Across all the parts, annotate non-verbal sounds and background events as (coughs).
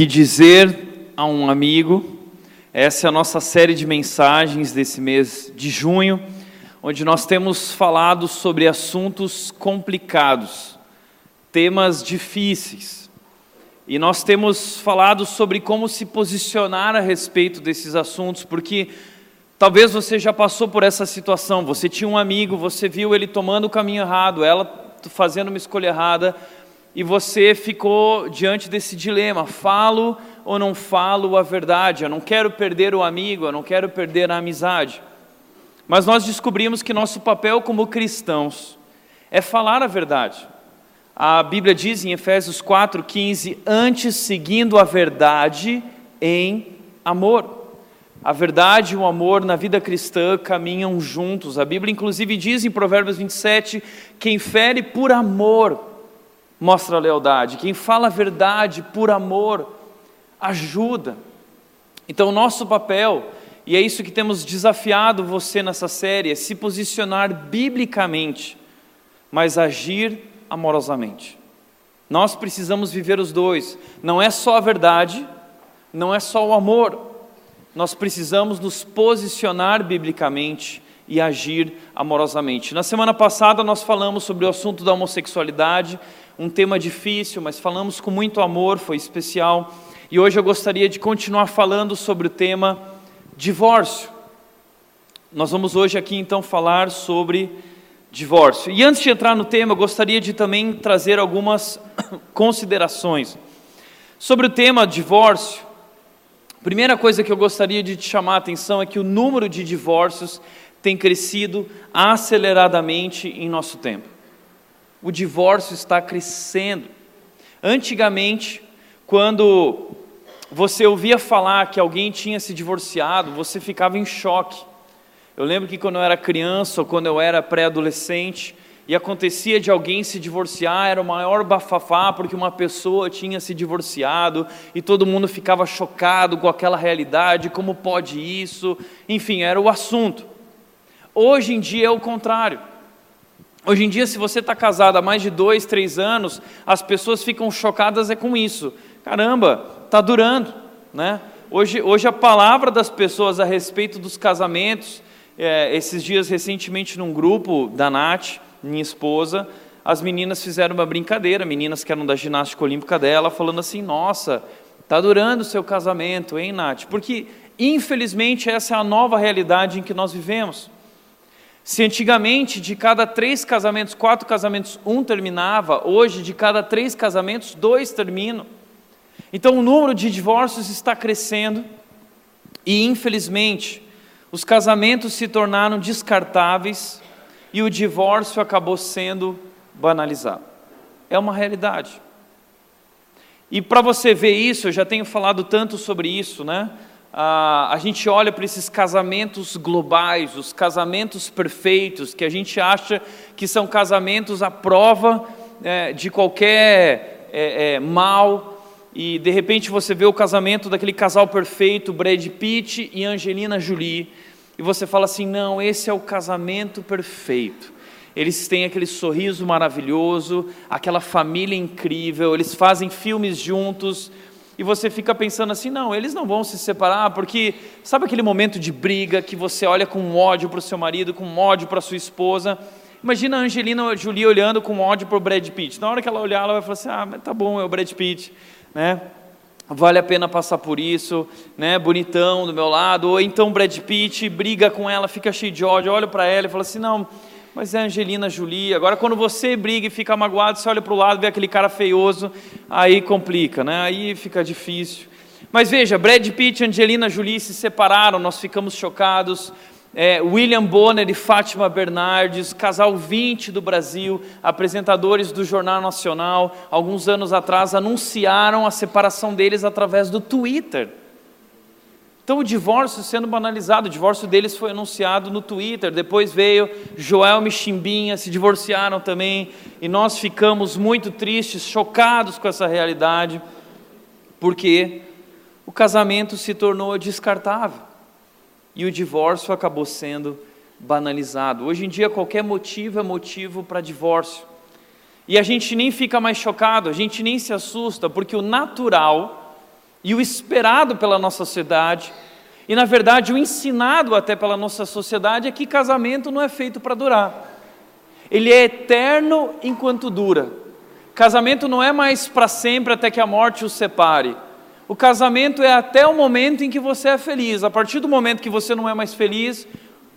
que dizer a um amigo. Essa é a nossa série de mensagens desse mês de junho, onde nós temos falado sobre assuntos complicados, temas difíceis. E nós temos falado sobre como se posicionar a respeito desses assuntos, porque talvez você já passou por essa situação. Você tinha um amigo, você viu ele tomando o caminho errado, ela fazendo uma escolha errada, e você ficou diante desse dilema: falo ou não falo a verdade? Eu não quero perder o amigo, eu não quero perder a amizade. Mas nós descobrimos que nosso papel como cristãos é falar a verdade. A Bíblia diz em Efésios 4,15: antes seguindo a verdade em amor. A verdade e o amor na vida cristã caminham juntos. A Bíblia, inclusive, diz em Provérbios 27: quem fere por amor mostra lealdade. Quem fala a verdade por amor ajuda. Então, o nosso papel, e é isso que temos desafiado você nessa série, é se posicionar biblicamente, mas agir amorosamente. Nós precisamos viver os dois. Não é só a verdade, não é só o amor. Nós precisamos nos posicionar biblicamente e agir amorosamente. Na semana passada nós falamos sobre o assunto da homossexualidade um tema difícil, mas falamos com muito amor, foi especial. E hoje eu gostaria de continuar falando sobre o tema divórcio. Nós vamos hoje aqui então falar sobre divórcio. E antes de entrar no tema, eu gostaria de também trazer algumas (coughs) considerações. Sobre o tema divórcio, a primeira coisa que eu gostaria de te chamar a atenção é que o número de divórcios tem crescido aceleradamente em nosso tempo o divórcio está crescendo. Antigamente, quando você ouvia falar que alguém tinha se divorciado, você ficava em choque. Eu lembro que quando eu era criança ou quando eu era pré-adolescente e acontecia de alguém se divorciar, era o maior bafafá porque uma pessoa tinha se divorciado e todo mundo ficava chocado com aquela realidade, como pode isso? Enfim, era o assunto. Hoje em dia é o contrário. Hoje em dia, se você está casado há mais de dois, três anos, as pessoas ficam chocadas é com isso. Caramba, está durando, né? Hoje, hoje a palavra das pessoas a respeito dos casamentos, é, esses dias recentemente num grupo da Nath, minha esposa, as meninas fizeram uma brincadeira, meninas que eram da ginástica olímpica dela, falando assim: Nossa, está durando o seu casamento, hein, Nath? Porque infelizmente essa é a nova realidade em que nós vivemos. Se antigamente de cada três casamentos, quatro casamentos, um terminava, hoje de cada três casamentos, dois terminam. Então o número de divórcios está crescendo e, infelizmente, os casamentos se tornaram descartáveis e o divórcio acabou sendo banalizado. É uma realidade. E para você ver isso, eu já tenho falado tanto sobre isso, né? Ah, a gente olha para esses casamentos globais, os casamentos perfeitos, que a gente acha que são casamentos à prova é, de qualquer é, é, mal, e de repente você vê o casamento daquele casal perfeito, Brad Pitt e Angelina Jolie, e você fala assim: não, esse é o casamento perfeito. Eles têm aquele sorriso maravilhoso, aquela família incrível, eles fazem filmes juntos, e você fica pensando assim: não, eles não vão se separar, porque sabe aquele momento de briga que você olha com ódio para o seu marido, com ódio para sua esposa? Imagina a Angelina Jolie olhando com ódio para o Brad Pitt. Na hora que ela olhar, ela vai falar assim: ah, tá bom, é o Brad Pitt, né? Vale a pena passar por isso, né? Bonitão do meu lado. Ou então Brad Pitt briga com ela, fica cheio de ódio, olha para ela e fala assim: não mas é Angelina Jolie. Agora, quando você briga e fica magoado, você olha para o lado, vê aquele cara feioso, aí complica, né? Aí fica difícil. Mas veja, Brad Pitt e Angelina Jolie se separaram, nós ficamos chocados. É, William Bonner e Fátima Bernardes, casal 20 do Brasil, apresentadores do Jornal Nacional, alguns anos atrás anunciaram a separação deles através do Twitter. Então o divórcio sendo banalizado, o divórcio deles foi anunciado no Twitter, depois veio Joel e Chimbinha, se divorciaram também, e nós ficamos muito tristes, chocados com essa realidade, porque o casamento se tornou descartável e o divórcio acabou sendo banalizado. Hoje em dia qualquer motivo é motivo para divórcio. E a gente nem fica mais chocado, a gente nem se assusta, porque o natural e o esperado pela nossa sociedade, e na verdade o ensinado até pela nossa sociedade é que casamento não é feito para durar. Ele é eterno enquanto dura. Casamento não é mais para sempre até que a morte os separe. O casamento é até o momento em que você é feliz. A partir do momento que você não é mais feliz,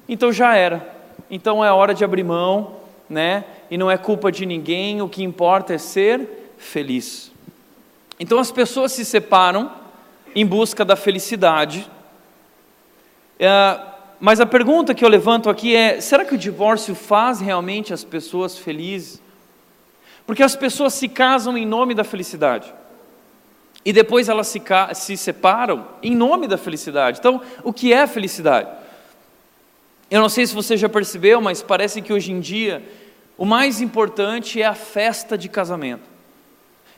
então já era. Então é hora de abrir mão, né? E não é culpa de ninguém, o que importa é ser feliz. Então as pessoas se separam em busca da felicidade. É, mas a pergunta que eu levanto aqui é: será que o divórcio faz realmente as pessoas felizes? Porque as pessoas se casam em nome da felicidade. E depois elas se, se separam em nome da felicidade. Então, o que é felicidade? Eu não sei se você já percebeu, mas parece que hoje em dia o mais importante é a festa de casamento.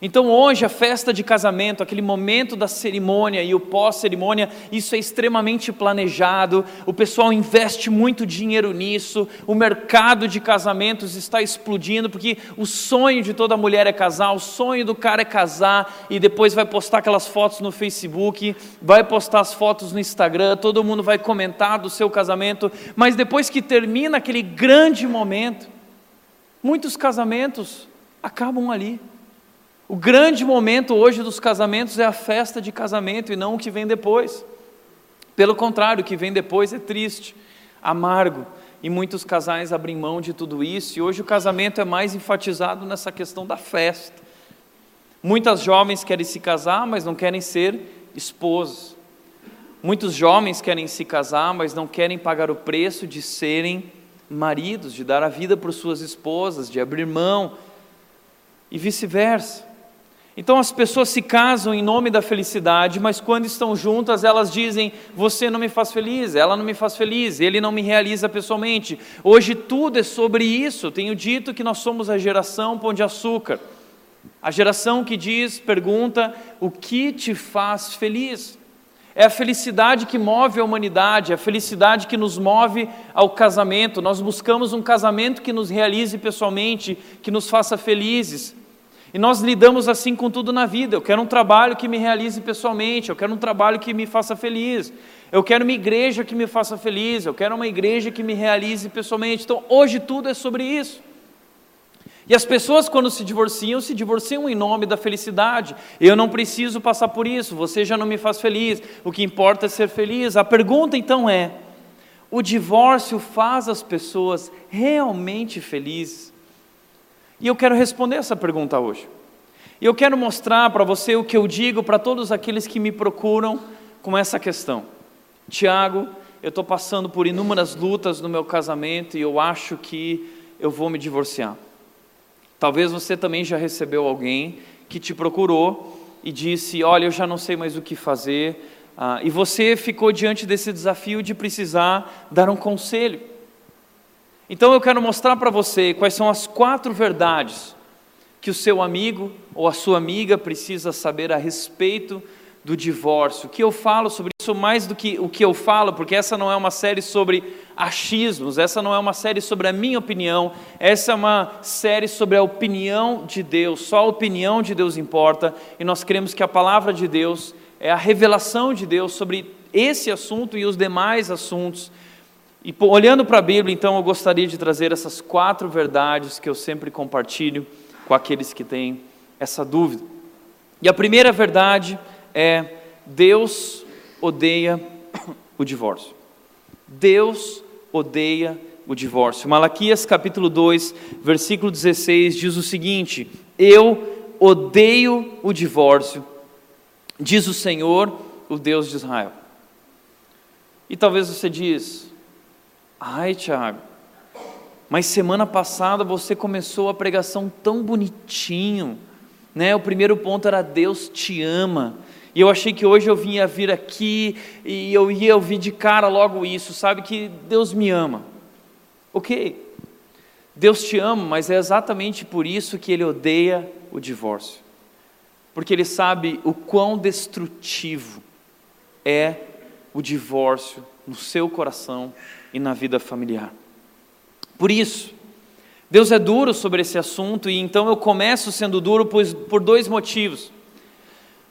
Então, hoje, a festa de casamento, aquele momento da cerimônia e o pós-cerimônia, isso é extremamente planejado, o pessoal investe muito dinheiro nisso, o mercado de casamentos está explodindo, porque o sonho de toda mulher é casar, o sonho do cara é casar, e depois vai postar aquelas fotos no Facebook, vai postar as fotos no Instagram, todo mundo vai comentar do seu casamento, mas depois que termina aquele grande momento, muitos casamentos acabam ali. O grande momento hoje dos casamentos é a festa de casamento e não o que vem depois. Pelo contrário, o que vem depois é triste, amargo, e muitos casais abrem mão de tudo isso, e hoje o casamento é mais enfatizado nessa questão da festa. Muitas jovens querem se casar, mas não querem ser esposas. Muitos jovens querem se casar, mas não querem pagar o preço de serem maridos, de dar a vida por suas esposas, de abrir mão, e vice-versa. Então as pessoas se casam em nome da felicidade, mas quando estão juntas elas dizem: Você não me faz feliz, ela não me faz feliz, ele não me realiza pessoalmente. Hoje tudo é sobre isso. Tenho dito que nós somos a geração pão de açúcar, a geração que diz, pergunta: O que te faz feliz? É a felicidade que move a humanidade, é a felicidade que nos move ao casamento. Nós buscamos um casamento que nos realize pessoalmente, que nos faça felizes. E nós lidamos assim com tudo na vida. Eu quero um trabalho que me realize pessoalmente, eu quero um trabalho que me faça feliz. Eu quero uma igreja que me faça feliz, eu quero uma igreja que me realize pessoalmente. Então, hoje tudo é sobre isso. E as pessoas, quando se divorciam, se divorciam em nome da felicidade. Eu não preciso passar por isso, você já não me faz feliz, o que importa é ser feliz. A pergunta então é: o divórcio faz as pessoas realmente felizes? E eu quero responder essa pergunta hoje. E eu quero mostrar para você o que eu digo para todos aqueles que me procuram com essa questão. Tiago, eu estou passando por inúmeras lutas no meu casamento e eu acho que eu vou me divorciar. Talvez você também já recebeu alguém que te procurou e disse: Olha, eu já não sei mais o que fazer. Ah, e você ficou diante desse desafio de precisar dar um conselho. Então eu quero mostrar para você quais são as quatro verdades que o seu amigo ou a sua amiga precisa saber a respeito do divórcio. O que eu falo sobre isso mais do que o que eu falo, porque essa não é uma série sobre achismos, essa não é uma série sobre a minha opinião, essa é uma série sobre a opinião de Deus. Só a opinião de Deus importa e nós cremos que a palavra de Deus é a revelação de Deus sobre esse assunto e os demais assuntos e olhando para a Bíblia, então, eu gostaria de trazer essas quatro verdades que eu sempre compartilho com aqueles que têm essa dúvida. E a primeira verdade é: Deus odeia o divórcio. Deus odeia o divórcio. Malaquias capítulo 2, versículo 16 diz o seguinte: Eu odeio o divórcio, diz o Senhor, o Deus de Israel. E talvez você diz, Ai, Tiago, mas semana passada você começou a pregação tão bonitinho, né? O primeiro ponto era Deus te ama. E eu achei que hoje eu vinha vir aqui e eu ia ouvir de cara logo isso, sabe que Deus me ama. OK. Deus te ama, mas é exatamente por isso que ele odeia o divórcio. Porque ele sabe o quão destrutivo é o divórcio no seu coração e na vida familiar. Por isso, Deus é duro sobre esse assunto e então eu começo sendo duro por, por dois motivos.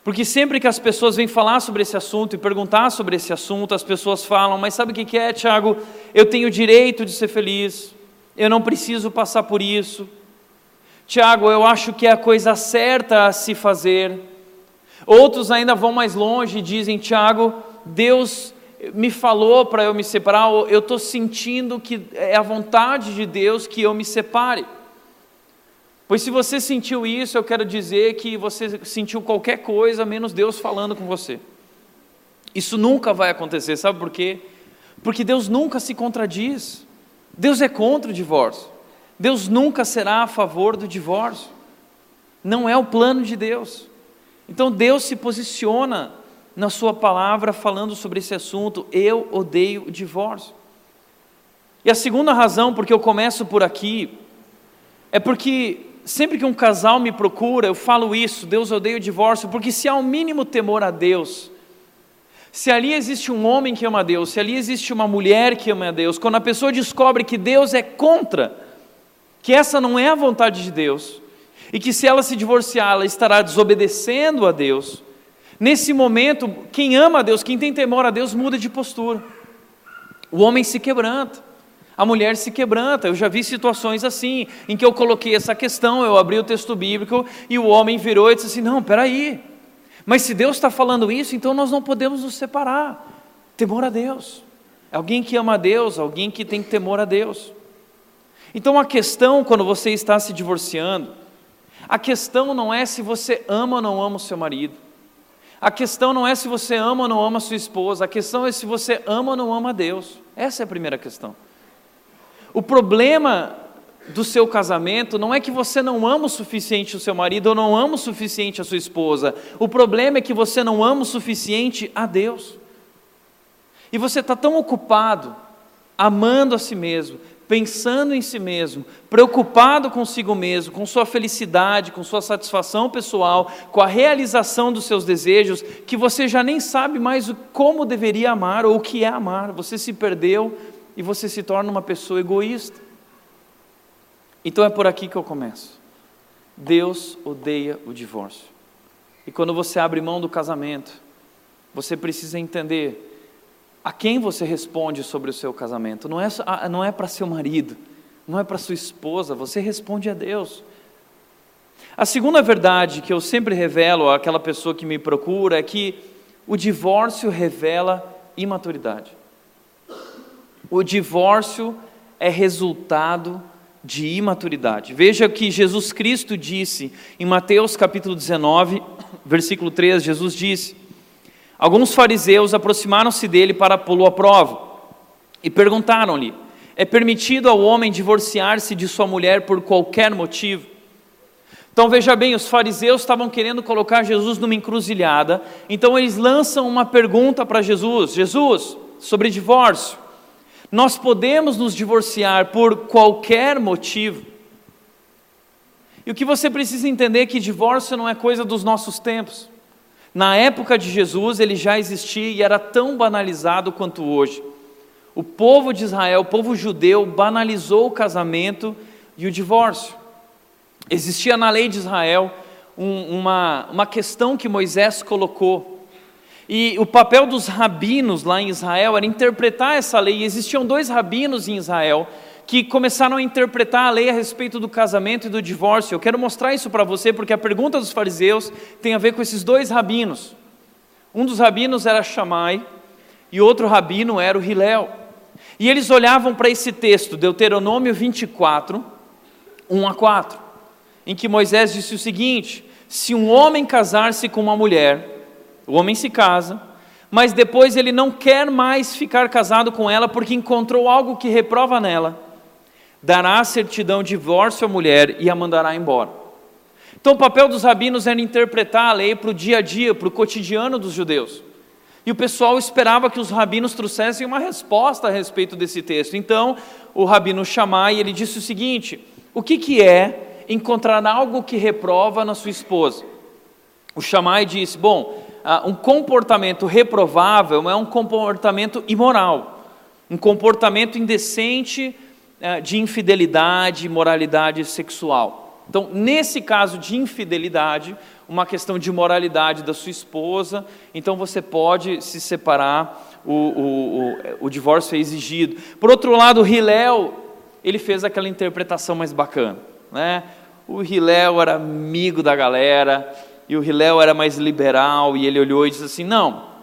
Porque sempre que as pessoas vêm falar sobre esse assunto e perguntar sobre esse assunto, as pessoas falam: Mas sabe o que é, Tiago? Eu tenho o direito de ser feliz, eu não preciso passar por isso. Tiago, eu acho que é a coisa certa a se fazer. Outros ainda vão mais longe e dizem: Tiago, Deus me falou para eu me separar, eu estou sentindo que é a vontade de Deus que eu me separe. Pois se você sentiu isso, eu quero dizer que você sentiu qualquer coisa menos Deus falando com você. Isso nunca vai acontecer, sabe por quê? Porque Deus nunca se contradiz. Deus é contra o divórcio. Deus nunca será a favor do divórcio. Não é o plano de Deus. Então Deus se posiciona na Sua palavra falando sobre esse assunto. Eu odeio o divórcio. E a segunda razão porque eu começo por aqui é porque sempre que um casal me procura, eu falo isso: Deus odeia o divórcio, porque se há o um mínimo temor a Deus, se ali existe um homem que ama a Deus, se ali existe uma mulher que ama a Deus, quando a pessoa descobre que Deus é contra, que essa não é a vontade de Deus, e que se ela se divorciar, ela estará desobedecendo a Deus, nesse momento, quem ama a Deus, quem tem temor a Deus, muda de postura. O homem se quebranta, a mulher se quebranta. Eu já vi situações assim, em que eu coloquei essa questão, eu abri o texto bíblico e o homem virou e disse assim: Não, peraí, mas se Deus está falando isso, então nós não podemos nos separar. Temor a Deus. Alguém que ama a Deus, alguém que tem temor a Deus. Então a questão, quando você está se divorciando, a questão não é se você ama ou não ama o seu marido. A questão não é se você ama ou não ama sua esposa. A questão é se você ama ou não ama Deus. Essa é a primeira questão. O problema do seu casamento não é que você não ama o suficiente o seu marido ou não ama o suficiente a sua esposa. O problema é que você não ama o suficiente a Deus. E você está tão ocupado, amando a si mesmo, pensando em si mesmo, preocupado consigo mesmo, com sua felicidade, com sua satisfação pessoal, com a realização dos seus desejos, que você já nem sabe mais como deveria amar ou o que é amar. Você se perdeu e você se torna uma pessoa egoísta. Então é por aqui que eu começo. Deus odeia o divórcio. E quando você abre mão do casamento, você precisa entender a quem você responde sobre o seu casamento. Não é, não é para seu marido, não é para sua esposa, você responde a Deus. A segunda verdade que eu sempre revelo àquela pessoa que me procura é que o divórcio revela imaturidade. O divórcio é resultado de imaturidade. Veja que Jesus Cristo disse em Mateus capítulo 19, versículo 3, Jesus disse: Alguns fariseus aproximaram-se dele para pô-lo à prova e perguntaram-lhe: É permitido ao homem divorciar-se de sua mulher por qualquer motivo? Então veja bem, os fariseus estavam querendo colocar Jesus numa encruzilhada, então eles lançam uma pergunta para Jesus: Jesus, sobre divórcio. Nós podemos nos divorciar por qualquer motivo. E o que você precisa entender é que divórcio não é coisa dos nossos tempos. Na época de Jesus ele já existia e era tão banalizado quanto hoje. O povo de Israel, o povo judeu, banalizou o casamento e o divórcio. Existia na lei de Israel um, uma, uma questão que Moisés colocou e o papel dos rabinos lá em Israel era interpretar essa lei. E existiam dois rabinos em Israel que começaram a interpretar a lei a respeito do casamento e do divórcio. Eu quero mostrar isso para você porque a pergunta dos fariseus tem a ver com esses dois rabinos. Um dos rabinos era Shammai e outro rabino era o Hilel. E eles olhavam para esse texto, Deuteronômio 24, 1 a 4, em que Moisés disse o seguinte: Se um homem casar-se com uma mulher, o homem se casa, mas depois ele não quer mais ficar casado com ela porque encontrou algo que reprova nela. Dará a certidão de divórcio à mulher e a mandará embora. Então, o papel dos rabinos era interpretar a lei para o dia a dia, para o cotidiano dos judeus. E o pessoal esperava que os rabinos trouxessem uma resposta a respeito desse texto. Então, o rabino Shammai, ele disse o seguinte: o que, que é encontrar algo que reprova na sua esposa? O Shammai disse: bom, uh, um comportamento reprovável é um comportamento imoral, um comportamento indecente de infidelidade, moralidade sexual. Então, nesse caso de infidelidade, uma questão de moralidade da sua esposa, então você pode se separar, o, o, o, o divórcio é exigido. Por outro lado, Hilel, ele fez aquela interpretação mais bacana. Né? O Hilel era amigo da galera, e o Hilel era mais liberal, e ele olhou e disse assim: não,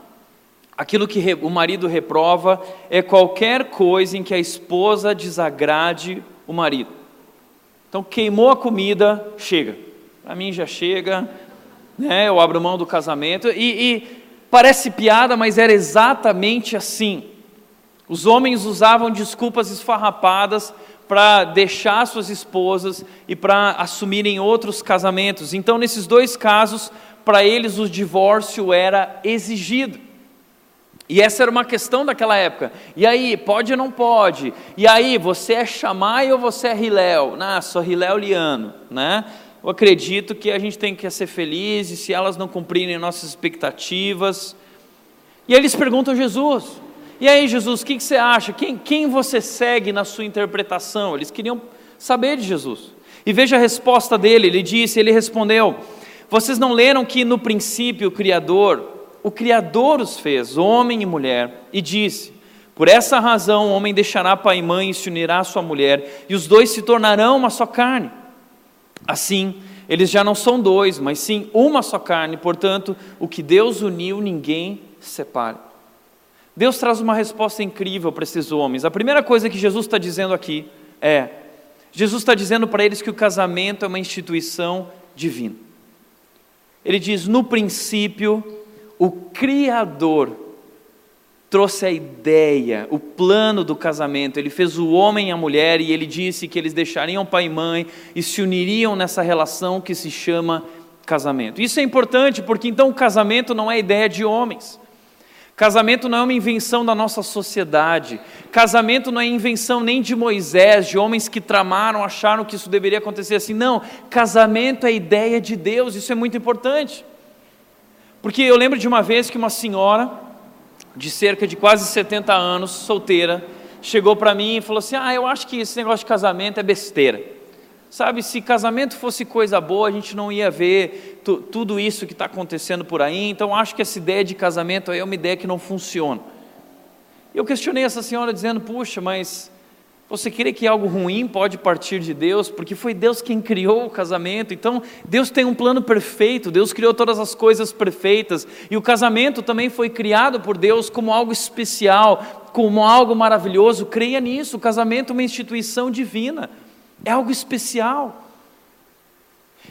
aquilo que o marido reprova é qualquer coisa em que a esposa desagrade o marido. Então, queimou a comida, chega. Para mim já chega, né? eu abro mão do casamento. E, e parece piada, mas era exatamente assim. Os homens usavam desculpas esfarrapadas para deixar suas esposas e para assumirem outros casamentos. Então, nesses dois casos, para eles o divórcio era exigido. E essa era uma questão daquela época. E aí, pode ou não pode? E aí, você é Chamai ou você é Hilel? Não, sou Hilel Liano, né? Eu acredito que a gente tem que ser feliz e se elas não cumprirem nossas expectativas. E aí eles perguntam a Jesus, e aí, Jesus, o que, que você acha? Quem, quem você segue na sua interpretação? Eles queriam saber de Jesus. E veja a resposta dele: ele disse, ele respondeu: Vocês não leram que no princípio o Criador, o Criador os fez, homem e mulher, e disse: Por essa razão o homem deixará pai e mãe e se unirá à sua mulher, e os dois se tornarão uma só carne. Assim, eles já não são dois, mas sim uma só carne, portanto, o que Deus uniu, ninguém separe. Deus traz uma resposta incrível para esses homens. A primeira coisa que Jesus está dizendo aqui é: Jesus está dizendo para eles que o casamento é uma instituição divina. Ele diz: no princípio, o Criador trouxe a ideia, o plano do casamento. Ele fez o homem e a mulher e ele disse que eles deixariam pai e mãe e se uniriam nessa relação que se chama casamento. Isso é importante porque então o casamento não é ideia de homens. Casamento não é uma invenção da nossa sociedade. Casamento não é invenção nem de Moisés, de homens que tramaram, acharam que isso deveria acontecer assim. Não, casamento é ideia de Deus, isso é muito importante. Porque eu lembro de uma vez que uma senhora, de cerca de quase 70 anos, solteira, chegou para mim e falou assim: Ah, eu acho que esse negócio de casamento é besteira. Sabe, se casamento fosse coisa boa, a gente não ia ver tudo isso que está acontecendo por aí. Então, acho que essa ideia de casamento é uma ideia que não funciona. Eu questionei essa senhora dizendo: puxa, mas você crê que algo ruim pode partir de Deus? Porque foi Deus quem criou o casamento. Então, Deus tem um plano perfeito, Deus criou todas as coisas perfeitas. E o casamento também foi criado por Deus como algo especial, como algo maravilhoso. Creia nisso. O casamento é uma instituição divina. É algo especial.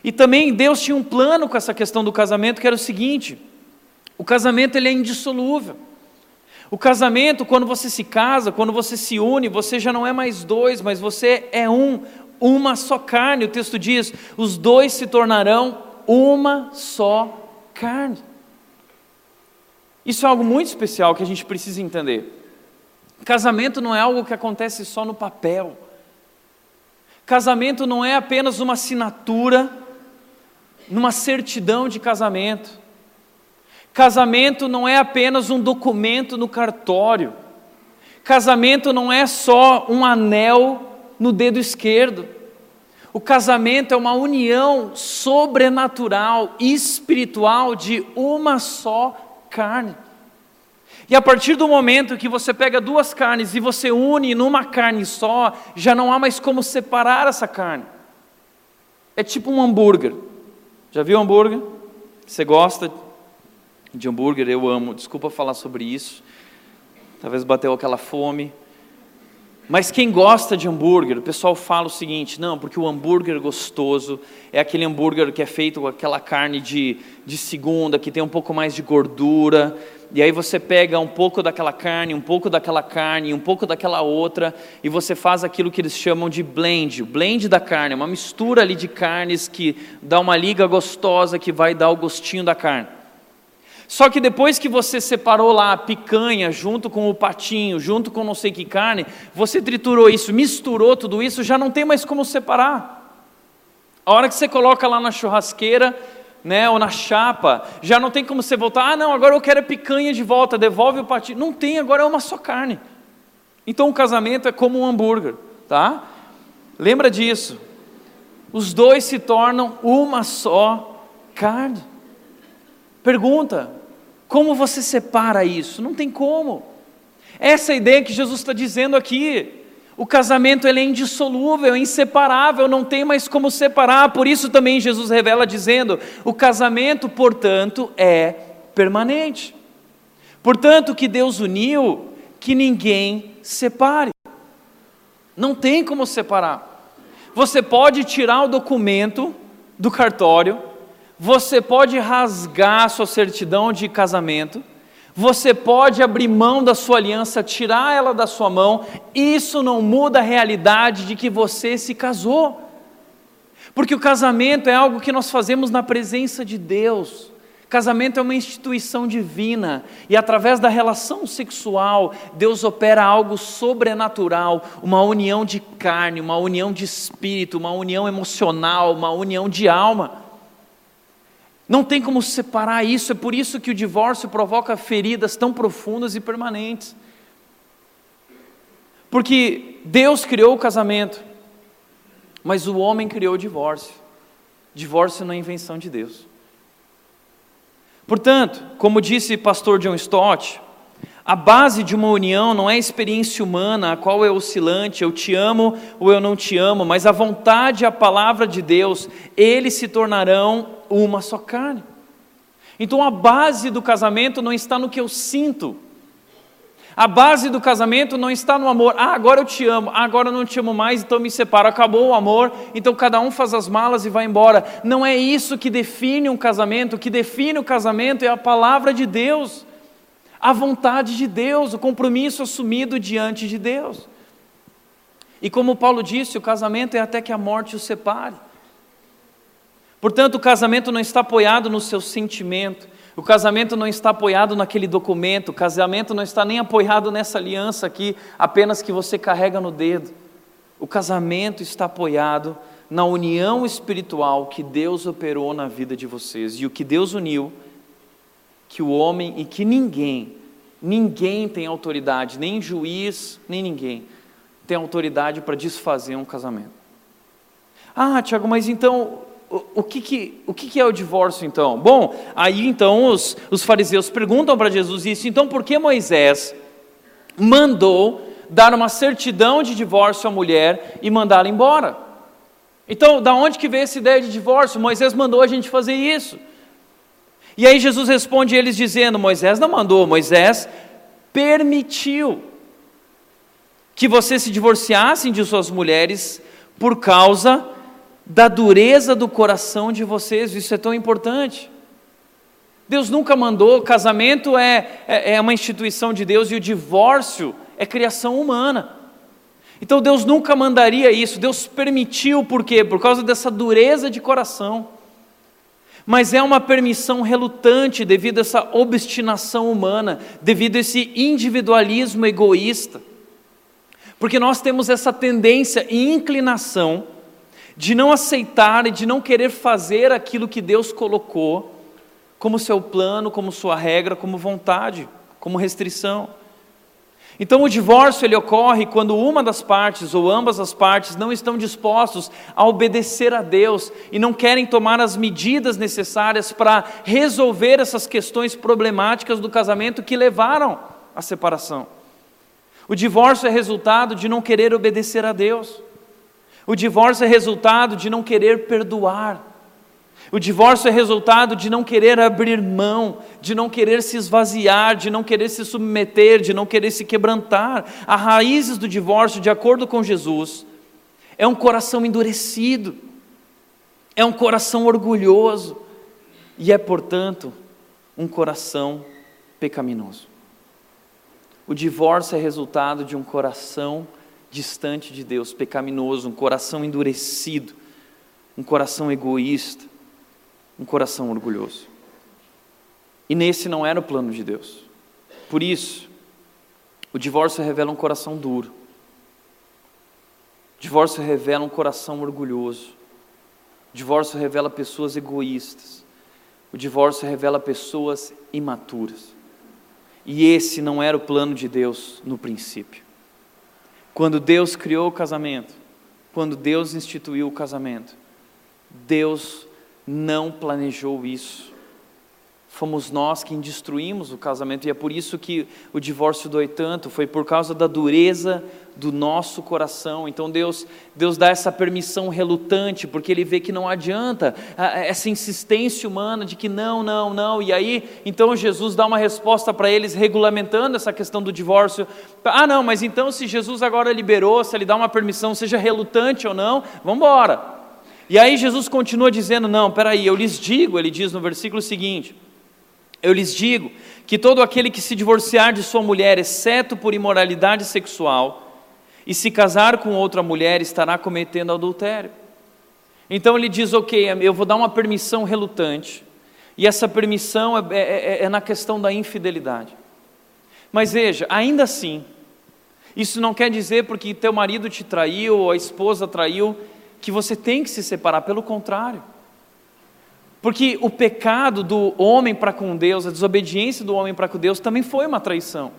E também Deus tinha um plano com essa questão do casamento, que era o seguinte: o casamento ele é indissolúvel. O casamento, quando você se casa, quando você se une, você já não é mais dois, mas você é um, uma só carne. O texto diz: os dois se tornarão uma só carne. Isso é algo muito especial que a gente precisa entender. Casamento não é algo que acontece só no papel. Casamento não é apenas uma assinatura, numa certidão de casamento. Casamento não é apenas um documento no cartório. Casamento não é só um anel no dedo esquerdo. O casamento é uma união sobrenatural, espiritual de uma só carne. E a partir do momento que você pega duas carnes e você une numa carne só, já não há mais como separar essa carne. É tipo um hambúrguer. Já viu hambúrguer? Você gosta de hambúrguer? Eu amo. Desculpa falar sobre isso. Talvez bateu aquela fome. Mas quem gosta de hambúrguer, o pessoal fala o seguinte: não, porque o hambúrguer gostoso é aquele hambúrguer que é feito com aquela carne de, de segunda, que tem um pouco mais de gordura, e aí você pega um pouco daquela carne, um pouco daquela carne, um pouco daquela outra, e você faz aquilo que eles chamam de blend, o blend da carne, uma mistura ali de carnes que dá uma liga gostosa que vai dar o gostinho da carne. Só que depois que você separou lá a picanha junto com o patinho, junto com não sei que carne, você triturou isso, misturou tudo isso, já não tem mais como separar. A hora que você coloca lá na churrasqueira, né, ou na chapa, já não tem como você voltar, ah não, agora eu quero a picanha de volta, devolve o patinho. Não tem, agora é uma só carne. Então o casamento é como um hambúrguer, tá? Lembra disso. Os dois se tornam uma só carne. Pergunta: como você separa isso? Não tem como. Essa é a ideia que Jesus está dizendo aqui. O casamento ele é indissolúvel, é inseparável, não tem mais como separar. Por isso também Jesus revela dizendo: o casamento, portanto, é permanente. Portanto, que Deus uniu, que ninguém separe. Não tem como separar. Você pode tirar o documento do cartório, você pode rasgar sua certidão de casamento, você pode abrir mão da sua aliança, tirar ela da sua mão, isso não muda a realidade de que você se casou. Porque o casamento é algo que nós fazemos na presença de Deus. Casamento é uma instituição divina e através da relação sexual, Deus opera algo sobrenatural, uma união de carne, uma união de espírito, uma união emocional, uma união de alma. Não tem como separar isso, é por isso que o divórcio provoca feridas tão profundas e permanentes. Porque Deus criou o casamento, mas o homem criou o divórcio. Divórcio não é invenção de Deus. Portanto, como disse pastor John Stott, a base de uma união não é a experiência humana, a qual é oscilante, eu te amo ou eu não te amo, mas a vontade e a palavra de Deus, eles se tornarão uma só carne. Então a base do casamento não está no que eu sinto, a base do casamento não está no amor. Ah, agora eu te amo, ah, agora eu não te amo mais, então me separo. Acabou o amor, então cada um faz as malas e vai embora. Não é isso que define um casamento. O que define o casamento é a palavra de Deus, a vontade de Deus, o compromisso assumido diante de Deus. E como Paulo disse, o casamento é até que a morte o separe. Portanto, o casamento não está apoiado no seu sentimento, o casamento não está apoiado naquele documento, o casamento não está nem apoiado nessa aliança aqui, apenas que você carrega no dedo. O casamento está apoiado na união espiritual que Deus operou na vida de vocês. E o que Deus uniu, que o homem e que ninguém, ninguém tem autoridade, nem juiz, nem ninguém, tem autoridade para desfazer um casamento. Ah, Tiago, mas então o, que, que, o que, que é o divórcio então? Bom, aí então os, os fariseus perguntam para Jesus isso, então por que Moisés mandou dar uma certidão de divórcio à mulher e mandá-la embora? Então, da onde que veio essa ideia de divórcio? Moisés mandou a gente fazer isso. E aí Jesus responde eles dizendo: Moisés não mandou, Moisés permitiu que vocês se divorciassem de suas mulheres por causa da dureza do coração de vocês, isso é tão importante. Deus nunca mandou, casamento é, é, é, uma instituição de Deus e o divórcio é criação humana. Então Deus nunca mandaria isso, Deus permitiu, por quê? Por causa dessa dureza de coração. Mas é uma permissão relutante devido a essa obstinação humana, devido a esse individualismo egoísta. Porque nós temos essa tendência e inclinação de não aceitar e de não querer fazer aquilo que Deus colocou como seu plano, como sua regra, como vontade, como restrição. Então o divórcio ele ocorre quando uma das partes ou ambas as partes não estão dispostos a obedecer a Deus e não querem tomar as medidas necessárias para resolver essas questões problemáticas do casamento que levaram à separação. O divórcio é resultado de não querer obedecer a Deus. O divórcio é resultado de não querer perdoar. O divórcio é resultado de não querer abrir mão, de não querer se esvaziar, de não querer se submeter, de não querer se quebrantar. As raízes do divórcio, de acordo com Jesus, é um coração endurecido, é um coração orgulhoso e é, portanto, um coração pecaminoso. O divórcio é resultado de um coração distante de Deus, pecaminoso, um coração endurecido, um coração egoísta, um coração orgulhoso. E nesse não era o plano de Deus. Por isso, o divórcio revela um coração duro. O divórcio revela um coração orgulhoso. O divórcio revela pessoas egoístas. O divórcio revela pessoas imaturas. E esse não era o plano de Deus no princípio. Quando Deus criou o casamento, quando Deus instituiu o casamento, Deus não planejou isso. Fomos nós quem destruímos o casamento, e é por isso que o divórcio dói tanto, foi por causa da dureza do nosso coração. Então Deus, Deus dá essa permissão relutante, porque Ele vê que não adianta essa insistência humana de que não, não, não. E aí, então Jesus dá uma resposta para eles, regulamentando essa questão do divórcio. Ah, não, mas então se Jesus agora liberou, se Ele dá uma permissão, seja relutante ou não, vamos embora. E aí Jesus continua dizendo: não, peraí, eu lhes digo, ele diz no versículo seguinte. Eu lhes digo que todo aquele que se divorciar de sua mulher, exceto por imoralidade sexual, e se casar com outra mulher estará cometendo adultério. Então ele diz: Ok, eu vou dar uma permissão relutante, e essa permissão é, é, é, é na questão da infidelidade. Mas veja, ainda assim, isso não quer dizer porque teu marido te traiu ou a esposa traiu, que você tem que se separar, pelo contrário. Porque o pecado do homem para com Deus, a desobediência do homem para com Deus também foi uma traição.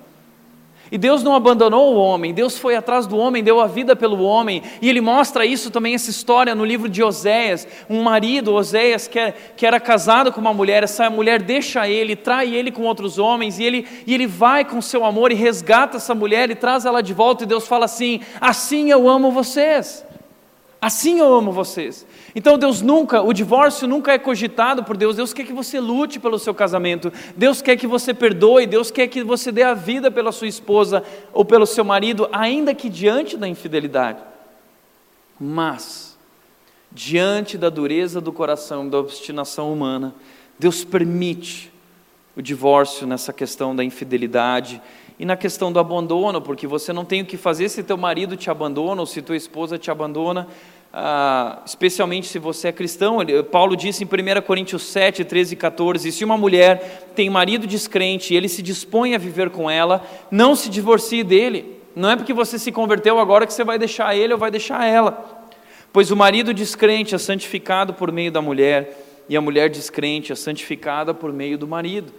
E Deus não abandonou o homem, Deus foi atrás do homem, deu a vida pelo homem, e ele mostra isso também, essa história no livro de Oséias. Um marido, Oséias, que, era, que era casado com uma mulher, essa mulher deixa ele, trai ele com outros homens, e ele, e ele vai com seu amor e resgata essa mulher e traz ela de volta, e Deus fala assim: Assim eu amo vocês. Assim eu amo vocês. Então Deus nunca, o divórcio nunca é cogitado por Deus. Deus quer que você lute pelo seu casamento. Deus quer que você perdoe. Deus quer que você dê a vida pela sua esposa ou pelo seu marido, ainda que diante da infidelidade. Mas, diante da dureza do coração, da obstinação humana, Deus permite o divórcio nessa questão da infidelidade e na questão do abandono, porque você não tem o que fazer se teu marido te abandona ou se tua esposa te abandona, ah, especialmente se você é cristão. Paulo disse em 1 Coríntios 7, 13 e 14: se uma mulher tem marido descrente e ele se dispõe a viver com ela, não se divorcie dele. Não é porque você se converteu agora que você vai deixar ele ou vai deixar ela. Pois o marido descrente é santificado por meio da mulher, e a mulher descrente é santificada por meio do marido.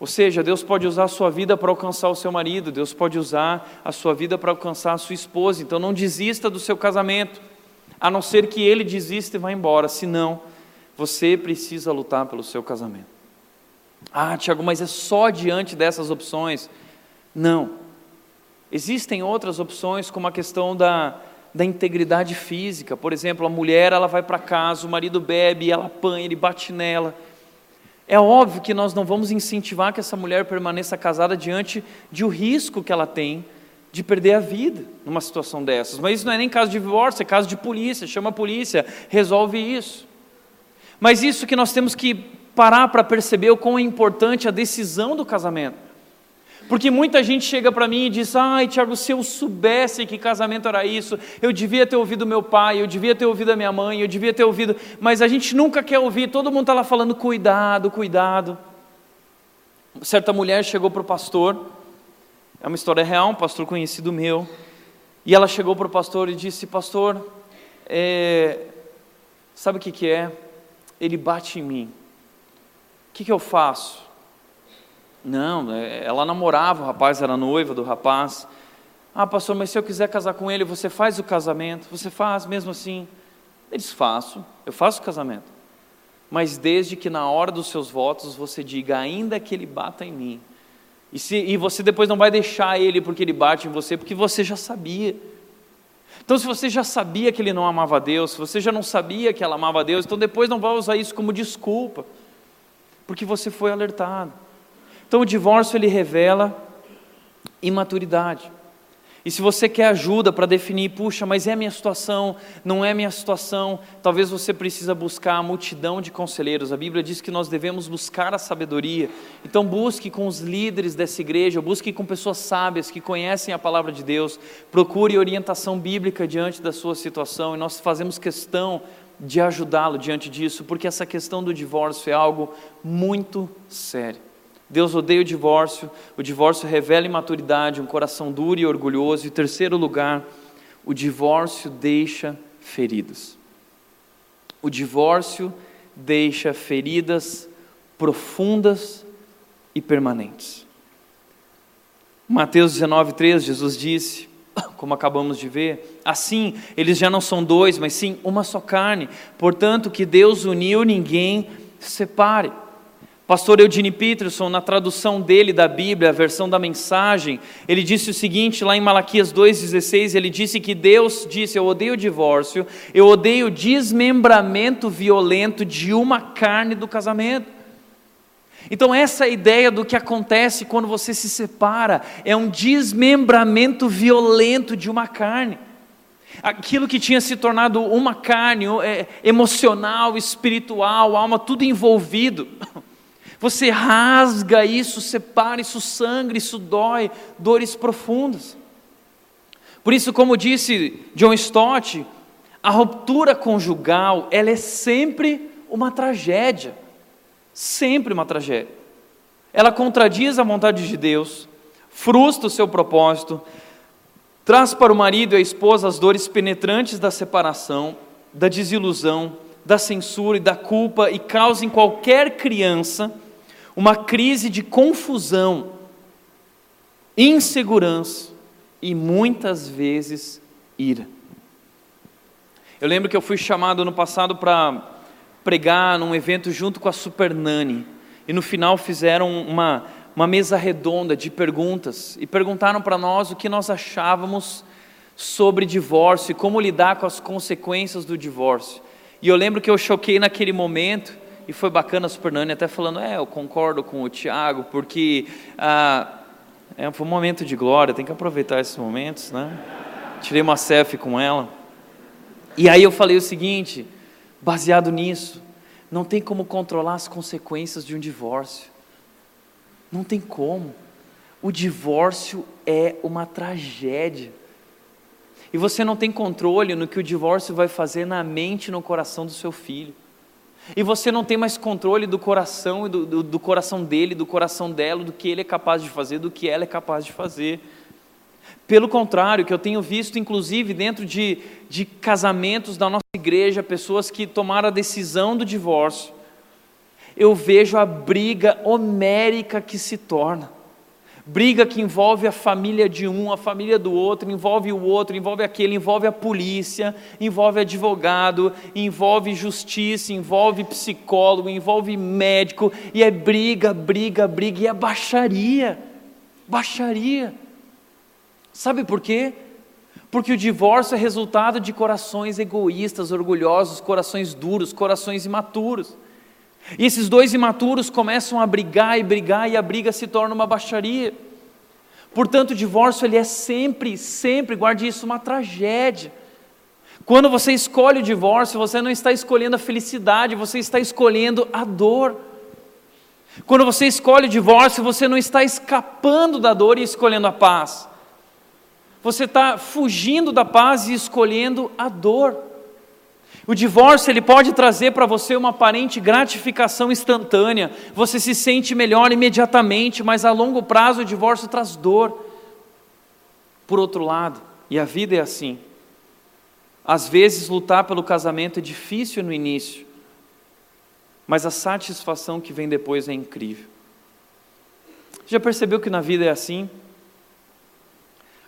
Ou seja, Deus pode usar a sua vida para alcançar o seu marido, Deus pode usar a sua vida para alcançar a sua esposa. Então não desista do seu casamento, a não ser que ele desista e vá embora, senão você precisa lutar pelo seu casamento. Ah, Tiago, mas é só diante dessas opções? Não. Existem outras opções, como a questão da, da integridade física. Por exemplo, a mulher ela vai para casa, o marido bebe, ela apanha, ele bate nela. É óbvio que nós não vamos incentivar que essa mulher permaneça casada diante de o risco que ela tem de perder a vida numa situação dessas. Mas isso não é nem caso de divórcio, é caso de polícia, chama a polícia, resolve isso. Mas isso que nós temos que parar para perceber o quão é importante a decisão do casamento. Porque muita gente chega para mim e diz: Ai, Tiago, se eu soubesse que casamento era isso, eu devia ter ouvido meu pai, eu devia ter ouvido a minha mãe, eu devia ter ouvido. Mas a gente nunca quer ouvir, todo mundo está lá falando: cuidado, cuidado. Certa mulher chegou para o pastor, é uma história real, um pastor conhecido meu, e ela chegou para o pastor e disse: Pastor, é, sabe o que, que é? Ele bate em mim. O que, que eu faço? Não, é, ela namorava, o rapaz era noiva do rapaz. Ah, pastor, mas se eu quiser casar com ele, você faz o casamento? Você faz mesmo assim? Eles faço, eu faço o casamento. Mas desde que na hora dos seus votos você diga, ainda que ele bata em mim. E, se, e você depois não vai deixar ele porque ele bate em você, porque você já sabia. Então, se você já sabia que ele não amava Deus, se você já não sabia que ela amava Deus, então depois não vai usar isso como desculpa, porque você foi alertado. Então o divórcio ele revela imaturidade. E se você quer ajuda para definir, puxa, mas é minha situação, não é minha situação, talvez você precisa buscar a multidão de conselheiros. A Bíblia diz que nós devemos buscar a sabedoria. Então busque com os líderes dessa igreja, busque com pessoas sábias que conhecem a palavra de Deus, procure orientação bíblica diante da sua situação e nós fazemos questão de ajudá-lo diante disso, porque essa questão do divórcio é algo muito sério. Deus odeia o divórcio, o divórcio revela imaturidade, um coração duro e orgulhoso. E terceiro lugar, o divórcio deixa feridas. O divórcio deixa feridas profundas e permanentes. Mateus 19, 3, Jesus disse: como acabamos de ver. Assim, eles já não são dois, mas sim uma só carne. Portanto, que Deus uniu, ninguém separe. Pastor Eugene Peterson, na tradução dele da Bíblia, a versão da mensagem, ele disse o seguinte, lá em Malaquias 2,16, ele disse que Deus disse: Eu odeio o divórcio, eu odeio o desmembramento violento de uma carne do casamento. Então, essa ideia do que acontece quando você se separa é um desmembramento violento de uma carne. Aquilo que tinha se tornado uma carne, é, emocional, espiritual, alma, tudo envolvido. Você rasga isso, separa, isso sangra, isso dói, dores profundas. Por isso, como disse John Stott, a ruptura conjugal, ela é sempre uma tragédia. Sempre uma tragédia. Ela contradiz a vontade de Deus, frustra o seu propósito, traz para o marido e a esposa as dores penetrantes da separação, da desilusão, da censura e da culpa e causa em qualquer criança uma crise de confusão, insegurança e muitas vezes ira. Eu lembro que eu fui chamado no passado para pregar num evento junto com a Super Nani, e no final fizeram uma, uma mesa redonda de perguntas e perguntaram para nós o que nós achávamos sobre divórcio e como lidar com as consequências do divórcio. E eu lembro que eu choquei naquele momento e foi bacana a Super Nani até falando, é, eu concordo com o Tiago, porque ah, é, um momento de glória, tem que aproveitar esses momentos, né? Tirei uma selfie com ela. E aí eu falei o seguinte, baseado nisso, não tem como controlar as consequências de um divórcio. Não tem como. O divórcio é uma tragédia. E você não tem controle no que o divórcio vai fazer na mente e no coração do seu filho. E você não tem mais controle do coração e do, do, do, coração dele, do coração dela, do que ele é capaz de fazer, do que ela é capaz de fazer. Pelo contrário, que eu tenho visto, inclusive, dentro de, de casamentos da nossa igreja, pessoas que tomaram a decisão do divórcio, eu vejo a briga homérica que se torna briga que envolve a família de um, a família do outro, envolve o outro, envolve aquele, envolve a polícia, envolve advogado, envolve justiça, envolve psicólogo, envolve médico, e é briga, briga, briga, e é baixaria, baixaria. Sabe por quê? Porque o divórcio é resultado de corações egoístas, orgulhosos, corações duros, corações imaturos. E esses dois imaturos começam a brigar e brigar e a briga se torna uma baixaria. Portanto, o divórcio ele é sempre, sempre, guarde isso, uma tragédia. Quando você escolhe o divórcio, você não está escolhendo a felicidade, você está escolhendo a dor. Quando você escolhe o divórcio, você não está escapando da dor e escolhendo a paz. Você está fugindo da paz e escolhendo a dor. O divórcio ele pode trazer para você uma aparente gratificação instantânea. Você se sente melhor imediatamente, mas a longo prazo o divórcio traz dor. Por outro lado, e a vida é assim. Às vezes lutar pelo casamento é difícil no início, mas a satisfação que vem depois é incrível. Já percebeu que na vida é assim?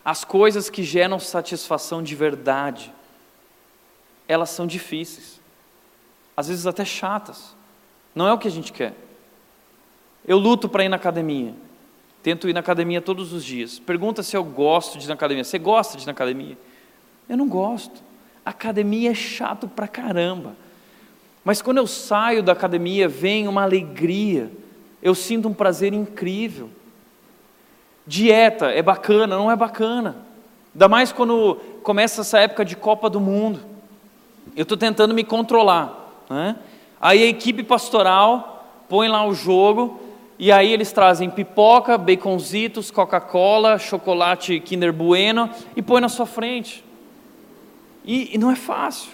As coisas que geram satisfação de verdade elas são difíceis, às vezes até chatas. Não é o que a gente quer. Eu luto para ir na academia. Tento ir na academia todos os dias. Pergunta se eu gosto de ir na academia. Você gosta de ir na academia? Eu não gosto. Academia é chato pra caramba. Mas quando eu saio da academia, vem uma alegria. Eu sinto um prazer incrível. Dieta é bacana, não é bacana. Ainda mais quando começa essa época de Copa do Mundo eu estou tentando me controlar. Né? Aí a equipe pastoral põe lá o jogo, e aí eles trazem pipoca, baconzitos, Coca-Cola, chocolate Kinder Bueno e põe na sua frente. E, e, não é fácil.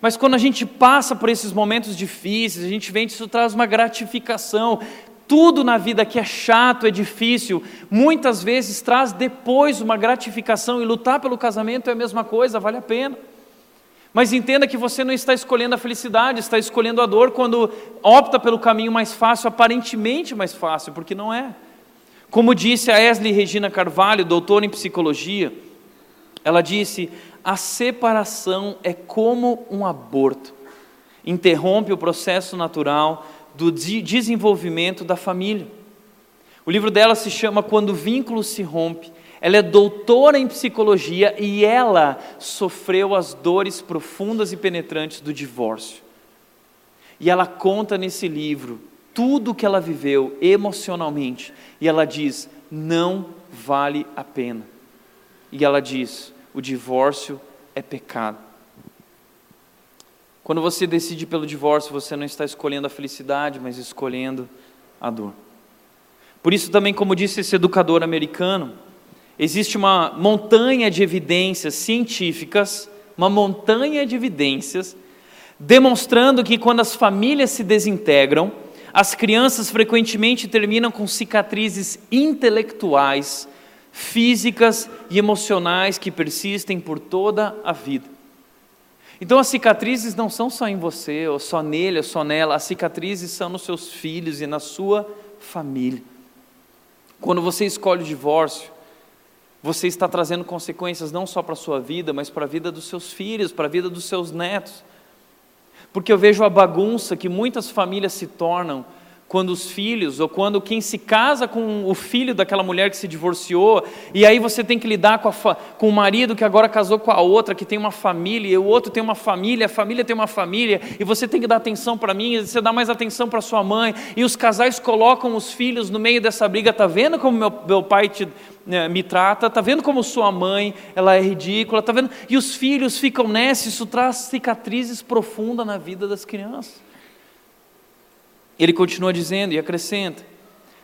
Mas quando a gente passa por esses momentos difíceis, a gente vê que isso traz uma gratificação. Tudo na vida que é chato, é difícil, muitas vezes traz depois uma gratificação, e lutar pelo casamento é a mesma coisa, vale a pena. Mas entenda que você não está escolhendo a felicidade, está escolhendo a dor quando opta pelo caminho mais fácil, aparentemente mais fácil, porque não é. Como disse a Esli Regina Carvalho, doutora em psicologia, Ela disse: a separação é como um aborto, interrompe o processo natural do desenvolvimento da família. O livro dela se chama Quando o Vínculo se Rompe. Ela é doutora em psicologia e ela sofreu as dores profundas e penetrantes do divórcio. E ela conta nesse livro tudo o que ela viveu emocionalmente. E ela diz: não vale a pena. E ela diz: o divórcio é pecado. Quando você decide pelo divórcio, você não está escolhendo a felicidade, mas escolhendo a dor. Por isso, também, como disse esse educador americano, existe uma montanha de evidências científicas, uma montanha de evidências, demonstrando que quando as famílias se desintegram, as crianças frequentemente terminam com cicatrizes intelectuais, físicas e emocionais que persistem por toda a vida. Então as cicatrizes não são só em você, ou só nele, ou só nela, as cicatrizes são nos seus filhos e na sua família. Quando você escolhe o divórcio, você está trazendo consequências não só para a sua vida, mas para a vida dos seus filhos, para a vida dos seus netos. Porque eu vejo a bagunça que muitas famílias se tornam quando os filhos, ou quando quem se casa com o filho daquela mulher que se divorciou, e aí você tem que lidar com, a, com o marido que agora casou com a outra, que tem uma família, e o outro tem uma família, a família tem uma família, e você tem que dar atenção para mim, e você dá mais atenção para sua mãe, e os casais colocam os filhos no meio dessa briga, tá vendo como meu, meu pai te, né, me trata, tá vendo como sua mãe, ela é ridícula, tá vendo? E os filhos ficam nessa, isso traz cicatrizes profundas na vida das crianças. Ele continua dizendo e acrescenta: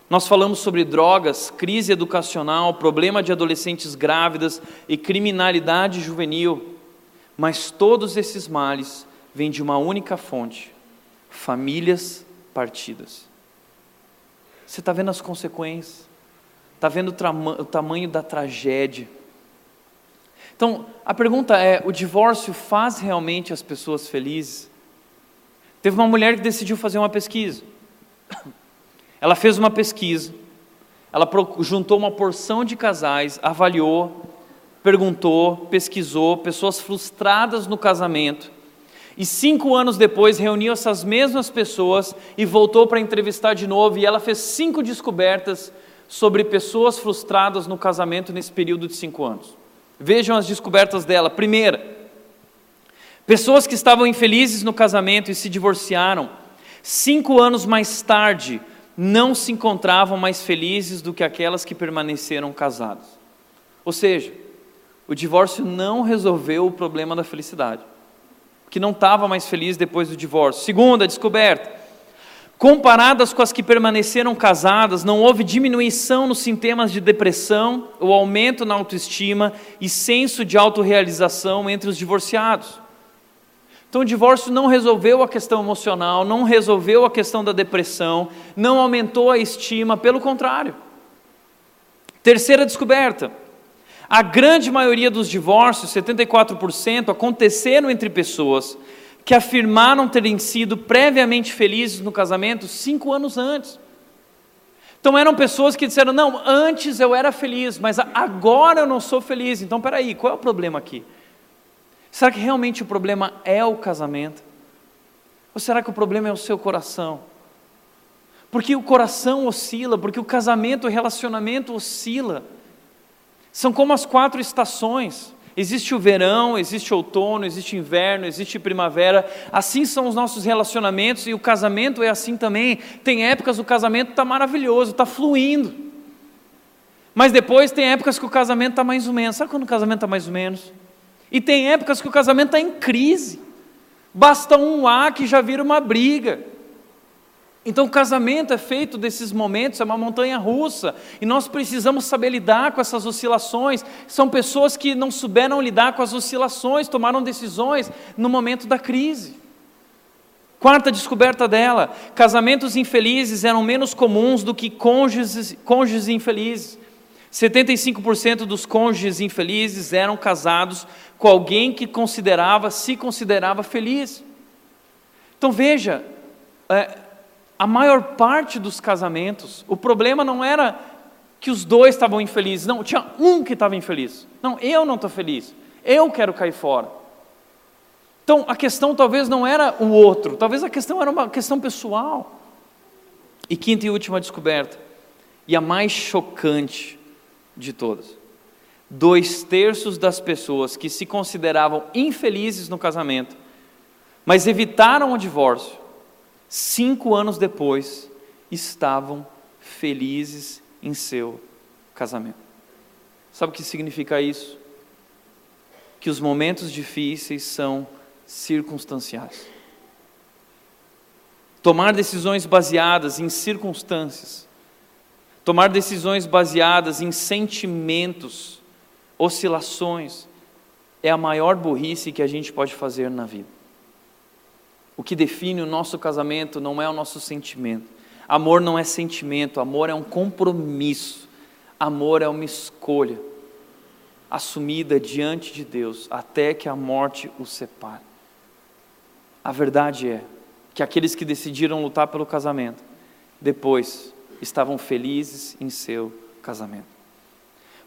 Nós falamos sobre drogas, crise educacional, problema de adolescentes grávidas e criminalidade juvenil, mas todos esses males vêm de uma única fonte: famílias partidas. Você está vendo as consequências, está vendo o, o tamanho da tragédia. Então, a pergunta é: o divórcio faz realmente as pessoas felizes? Teve uma mulher que decidiu fazer uma pesquisa. Ela fez uma pesquisa, ela juntou uma porção de casais, avaliou, perguntou, pesquisou, pessoas frustradas no casamento, e cinco anos depois reuniu essas mesmas pessoas e voltou para entrevistar de novo, e ela fez cinco descobertas sobre pessoas frustradas no casamento nesse período de cinco anos. Vejam as descobertas dela. Primeira, Pessoas que estavam infelizes no casamento e se divorciaram, cinco anos mais tarde, não se encontravam mais felizes do que aquelas que permaneceram casadas. Ou seja, o divórcio não resolveu o problema da felicidade, que não estava mais feliz depois do divórcio. Segunda descoberta: comparadas com as que permaneceram casadas, não houve diminuição nos sintomas de depressão, ou aumento na autoestima e senso de autorrealização entre os divorciados. Então, o divórcio não resolveu a questão emocional, não resolveu a questão da depressão, não aumentou a estima, pelo contrário. Terceira descoberta: a grande maioria dos divórcios, 74%, aconteceram entre pessoas que afirmaram terem sido previamente felizes no casamento cinco anos antes. Então eram pessoas que disseram: não, antes eu era feliz, mas agora eu não sou feliz. Então, peraí, qual é o problema aqui? Será que realmente o problema é o casamento? Ou será que o problema é o seu coração? Porque o coração oscila, porque o casamento, o relacionamento oscila. São como as quatro estações. Existe o verão, existe outono, existe inverno, existe primavera. Assim são os nossos relacionamentos e o casamento é assim também. Tem épocas o casamento está maravilhoso, está fluindo. Mas depois tem épocas que o casamento está mais ou menos. Sabe quando o casamento está mais ou menos? E tem épocas que o casamento está em crise. Basta um A que já vira uma briga. Então o casamento é feito desses momentos, é uma montanha russa, e nós precisamos saber lidar com essas oscilações. São pessoas que não souberam lidar com as oscilações, tomaram decisões no momento da crise. Quarta descoberta dela: casamentos infelizes eram menos comuns do que cônjuges, cônjuges infelizes. 75% dos cônjuges infelizes eram casados com alguém que considerava, se considerava feliz. Então veja, é, a maior parte dos casamentos, o problema não era que os dois estavam infelizes. Não, tinha um que estava infeliz. Não, eu não estou feliz. Eu quero cair fora. Então a questão talvez não era o outro, talvez a questão era uma questão pessoal. E quinta e última descoberta, e a mais chocante de todas: dois terços das pessoas que se consideravam infelizes no casamento, mas evitaram o divórcio, cinco anos depois estavam felizes em seu casamento. Sabe o que significa isso? Que os momentos difíceis são circunstanciais. Tomar decisões baseadas em circunstâncias, tomar decisões baseadas em sentimentos, oscilações, é a maior burrice que a gente pode fazer na vida. O que define o nosso casamento não é o nosso sentimento. Amor não é sentimento, amor é um compromisso. Amor é uma escolha assumida diante de Deus até que a morte os separe. A verdade é que aqueles que decidiram lutar pelo casamento, depois estavam felizes em seu casamento.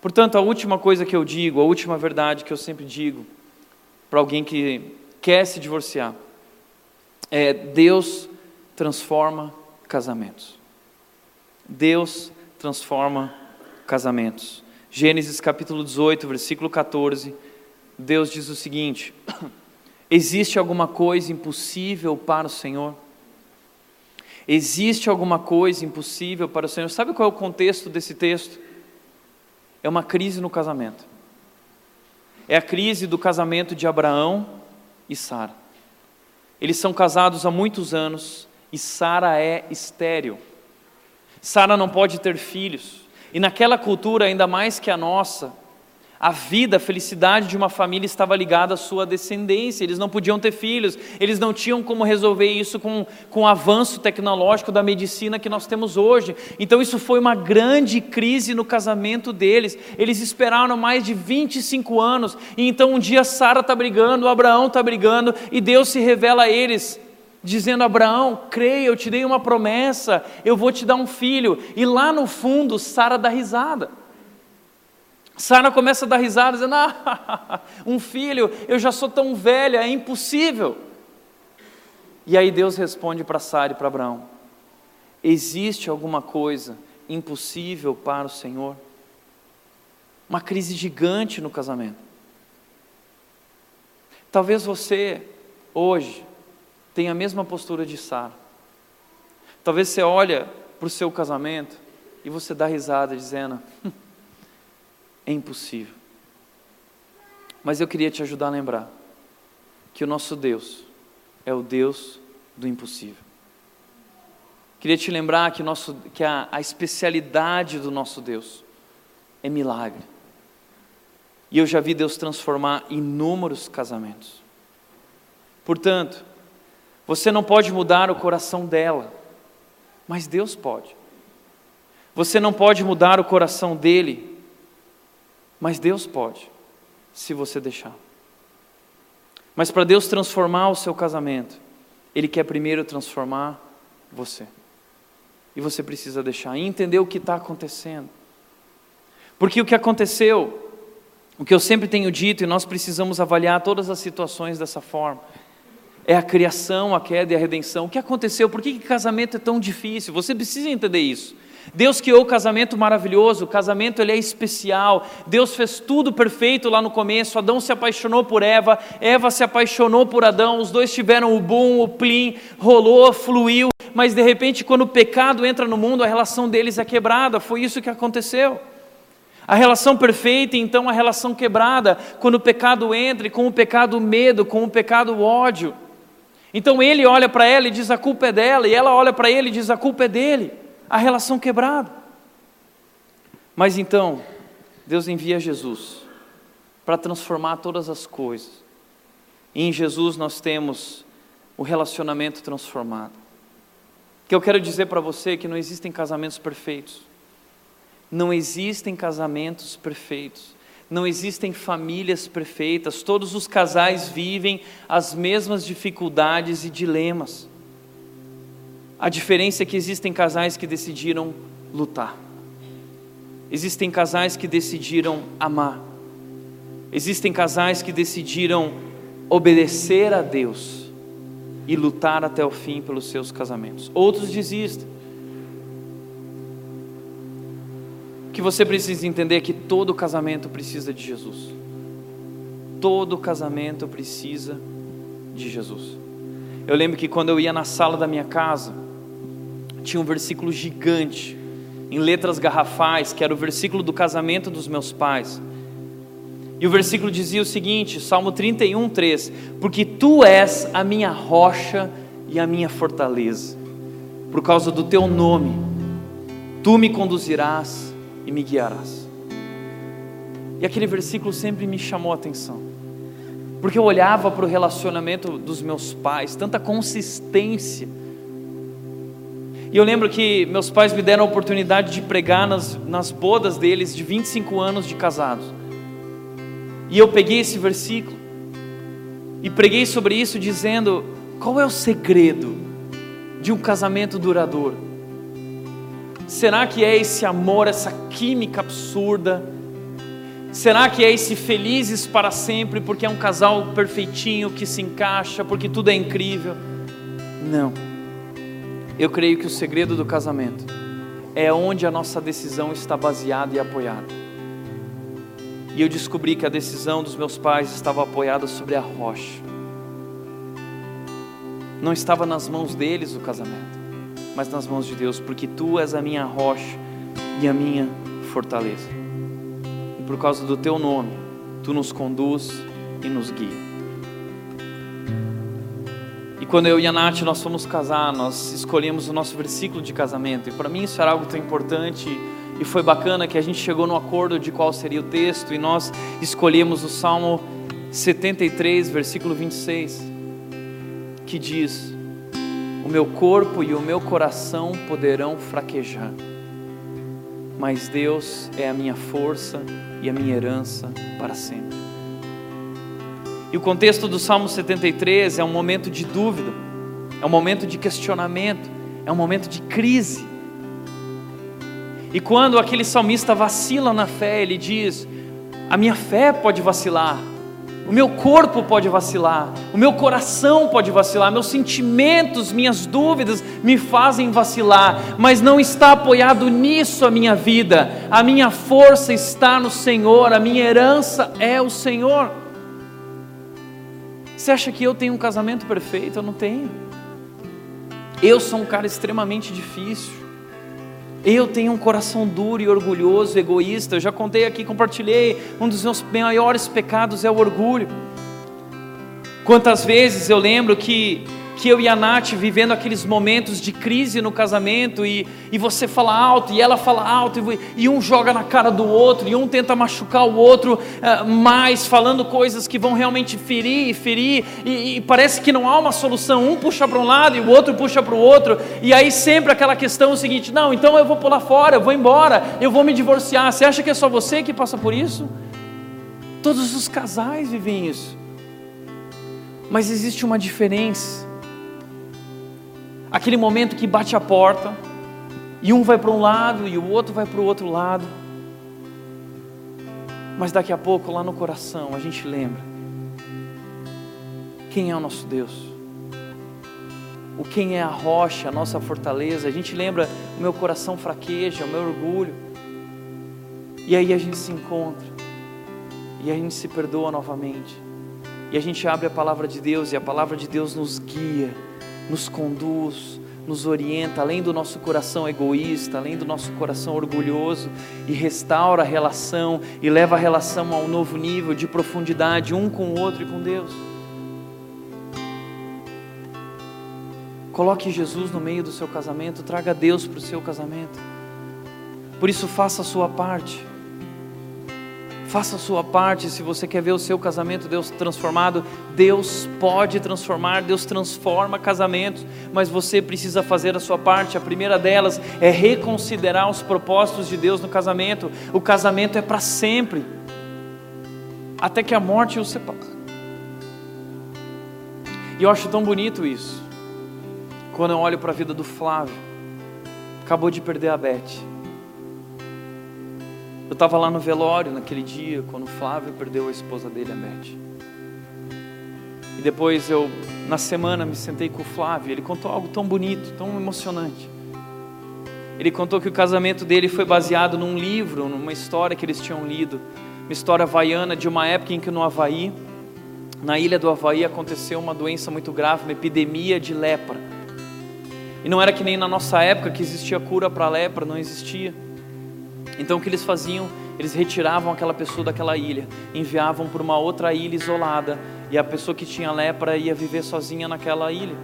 Portanto, a última coisa que eu digo, a última verdade que eu sempre digo para alguém que quer se divorciar, é: Deus transforma casamentos. Deus transforma casamentos. Gênesis capítulo 18, versículo 14, Deus diz o seguinte: (coughs) Existe alguma coisa impossível para o Senhor? Existe alguma coisa impossível para o Senhor? Sabe qual é o contexto desse texto? É uma crise no casamento. É a crise do casamento de Abraão e Sara. Eles são casados há muitos anos e Sara é estéril. Sara não pode ter filhos. E naquela cultura, ainda mais que a nossa, a vida, a felicidade de uma família estava ligada à sua descendência. Eles não podiam ter filhos, eles não tinham como resolver isso com, com o avanço tecnológico da medicina que nós temos hoje. Então, isso foi uma grande crise no casamento deles. Eles esperaram mais de 25 anos, e então um dia Sara está brigando, Abraão está brigando, e Deus se revela a eles dizendo: Abraão, creia, eu te dei uma promessa, eu vou te dar um filho. E lá no fundo, Sara dá risada. Sara começa a dar risada, dizendo: Ah, (laughs) um filho, eu já sou tão velha, é impossível. E aí Deus responde para Sara e para Abraão: Existe alguma coisa impossível para o Senhor? Uma crise gigante no casamento. Talvez você, hoje, tenha a mesma postura de Sara. Talvez você olha para o seu casamento e você dá risada, dizendo: (laughs) é impossível. Mas eu queria te ajudar a lembrar que o nosso Deus é o Deus do impossível. Queria te lembrar que, nosso, que a, a especialidade do nosso Deus é milagre. E eu já vi Deus transformar inúmeros casamentos. Portanto, você não pode mudar o coração dela, mas Deus pode. Você não pode mudar o coração dele, mas Deus pode, se você deixar. Mas para Deus transformar o seu casamento, Ele quer primeiro transformar você. E você precisa deixar e entender o que está acontecendo. Porque o que aconteceu, o que eu sempre tenho dito, e nós precisamos avaliar todas as situações dessa forma, é a criação, a queda e a redenção. O que aconteceu? Por que, que casamento é tão difícil? Você precisa entender isso. Deus criou o casamento maravilhoso, o casamento ele é especial. Deus fez tudo perfeito lá no começo. Adão se apaixonou por Eva, Eva se apaixonou por Adão. Os dois tiveram o boom, o plim, rolou, fluiu. Mas de repente, quando o pecado entra no mundo, a relação deles é quebrada. Foi isso que aconteceu. A relação perfeita, então, a relação quebrada, quando o pecado entra, e com o pecado medo, com o pecado ódio. Então ele olha para ela e diz a culpa é dela, e ela olha para ele e diz a culpa é dele a relação quebrada. Mas então, Deus envia Jesus para transformar todas as coisas. E em Jesus nós temos o relacionamento transformado. Que eu quero dizer para você que não existem casamentos perfeitos. Não existem casamentos perfeitos. Não existem famílias perfeitas. Todos os casais vivem as mesmas dificuldades e dilemas. A diferença é que existem casais que decidiram lutar. Existem casais que decidiram amar. Existem casais que decidiram obedecer a Deus e lutar até o fim pelos seus casamentos. Outros desistem. O que você precisa entender é que todo casamento precisa de Jesus. Todo casamento precisa de Jesus. Eu lembro que quando eu ia na sala da minha casa, tinha um versículo gigante, em letras garrafais, que era o versículo do casamento dos meus pais. E o versículo dizia o seguinte, Salmo 31, 3: Porque tu és a minha rocha e a minha fortaleza, por causa do teu nome, tu me conduzirás e me guiarás. E aquele versículo sempre me chamou a atenção, porque eu olhava para o relacionamento dos meus pais, tanta consistência, e eu lembro que meus pais me deram a oportunidade de pregar nas, nas bodas deles de 25 anos de casados. E eu peguei esse versículo e preguei sobre isso, dizendo: qual é o segredo de um casamento duradouro? Será que é esse amor, essa química absurda? Será que é esse felizes para sempre porque é um casal perfeitinho que se encaixa, porque tudo é incrível? Não. Eu creio que o segredo do casamento é onde a nossa decisão está baseada e apoiada. E eu descobri que a decisão dos meus pais estava apoiada sobre a rocha. Não estava nas mãos deles o casamento, mas nas mãos de Deus, porque tu és a minha rocha e a minha fortaleza. E por causa do teu nome, tu nos conduz e nos guia. Quando eu e a Nath nós fomos casar, nós escolhemos o nosso versículo de casamento. E para mim isso era algo tão importante e foi bacana que a gente chegou no acordo de qual seria o texto e nós escolhemos o Salmo 73, versículo 26, que diz: O meu corpo e o meu coração poderão fraquejar, mas Deus é a minha força e a minha herança para sempre. E o contexto do Salmo 73 é um momento de dúvida, é um momento de questionamento, é um momento de crise. E quando aquele salmista vacila na fé, ele diz: A minha fé pode vacilar, o meu corpo pode vacilar, o meu coração pode vacilar, meus sentimentos, minhas dúvidas me fazem vacilar, mas não está apoiado nisso a minha vida, a minha força está no Senhor, a minha herança é o Senhor. Você acha que eu tenho um casamento perfeito? Eu não tenho. Eu sou um cara extremamente difícil. Eu tenho um coração duro e orgulhoso, egoísta. Eu já contei aqui, compartilhei. Um dos meus maiores pecados é o orgulho. Quantas vezes eu lembro que que eu e a Nath vivendo aqueles momentos de crise no casamento e, e você fala alto e ela fala alto e, e um joga na cara do outro e um tenta machucar o outro uh, mais, falando coisas que vão realmente ferir e ferir e, e parece que não há uma solução, um puxa para um lado e o outro puxa para o outro e aí sempre aquela questão é o seguinte, não, então eu vou pular fora, eu vou embora, eu vou me divorciar, você acha que é só você que passa por isso? Todos os casais vivem isso, mas existe uma diferença aquele momento que bate a porta, e um vai para um lado e o outro vai para o outro lado. Mas daqui a pouco, lá no coração, a gente lembra: quem é o nosso Deus? O quem é a rocha, a nossa fortaleza? A gente lembra: o meu coração fraqueja, o meu orgulho. E aí a gente se encontra, e a gente se perdoa novamente, e a gente abre a palavra de Deus, e a palavra de Deus nos guia nos conduz, nos orienta, além do nosso coração egoísta, além do nosso coração orgulhoso, e restaura a relação e leva a relação a um novo nível de profundidade, um com o outro e com Deus. Coloque Jesus no meio do seu casamento, traga Deus para o seu casamento. Por isso, faça a sua parte. Faça a sua parte se você quer ver o seu casamento Deus transformado. Deus pode transformar, Deus transforma casamentos, mas você precisa fazer a sua parte. A primeira delas é reconsiderar os propósitos de Deus no casamento. O casamento é para sempre, até que a morte o separe. E eu acho tão bonito isso, quando eu olho para a vida do Flávio, acabou de perder a Beth Eu estava lá no velório naquele dia, quando o Flávio perdeu a esposa dele, a Beth. E depois eu, na semana, me sentei com o Flávio. Ele contou algo tão bonito, tão emocionante. Ele contou que o casamento dele foi baseado num livro, numa história que eles tinham lido. Uma história havaiana de uma época em que no Havaí, na ilha do Havaí, aconteceu uma doença muito grave, uma epidemia de lepra. E não era que nem na nossa época que existia cura para a lepra, não existia. Então o que eles faziam? Eles retiravam aquela pessoa daquela ilha, enviavam para uma outra ilha isolada, e a pessoa que tinha lepra ia viver sozinha naquela ilha.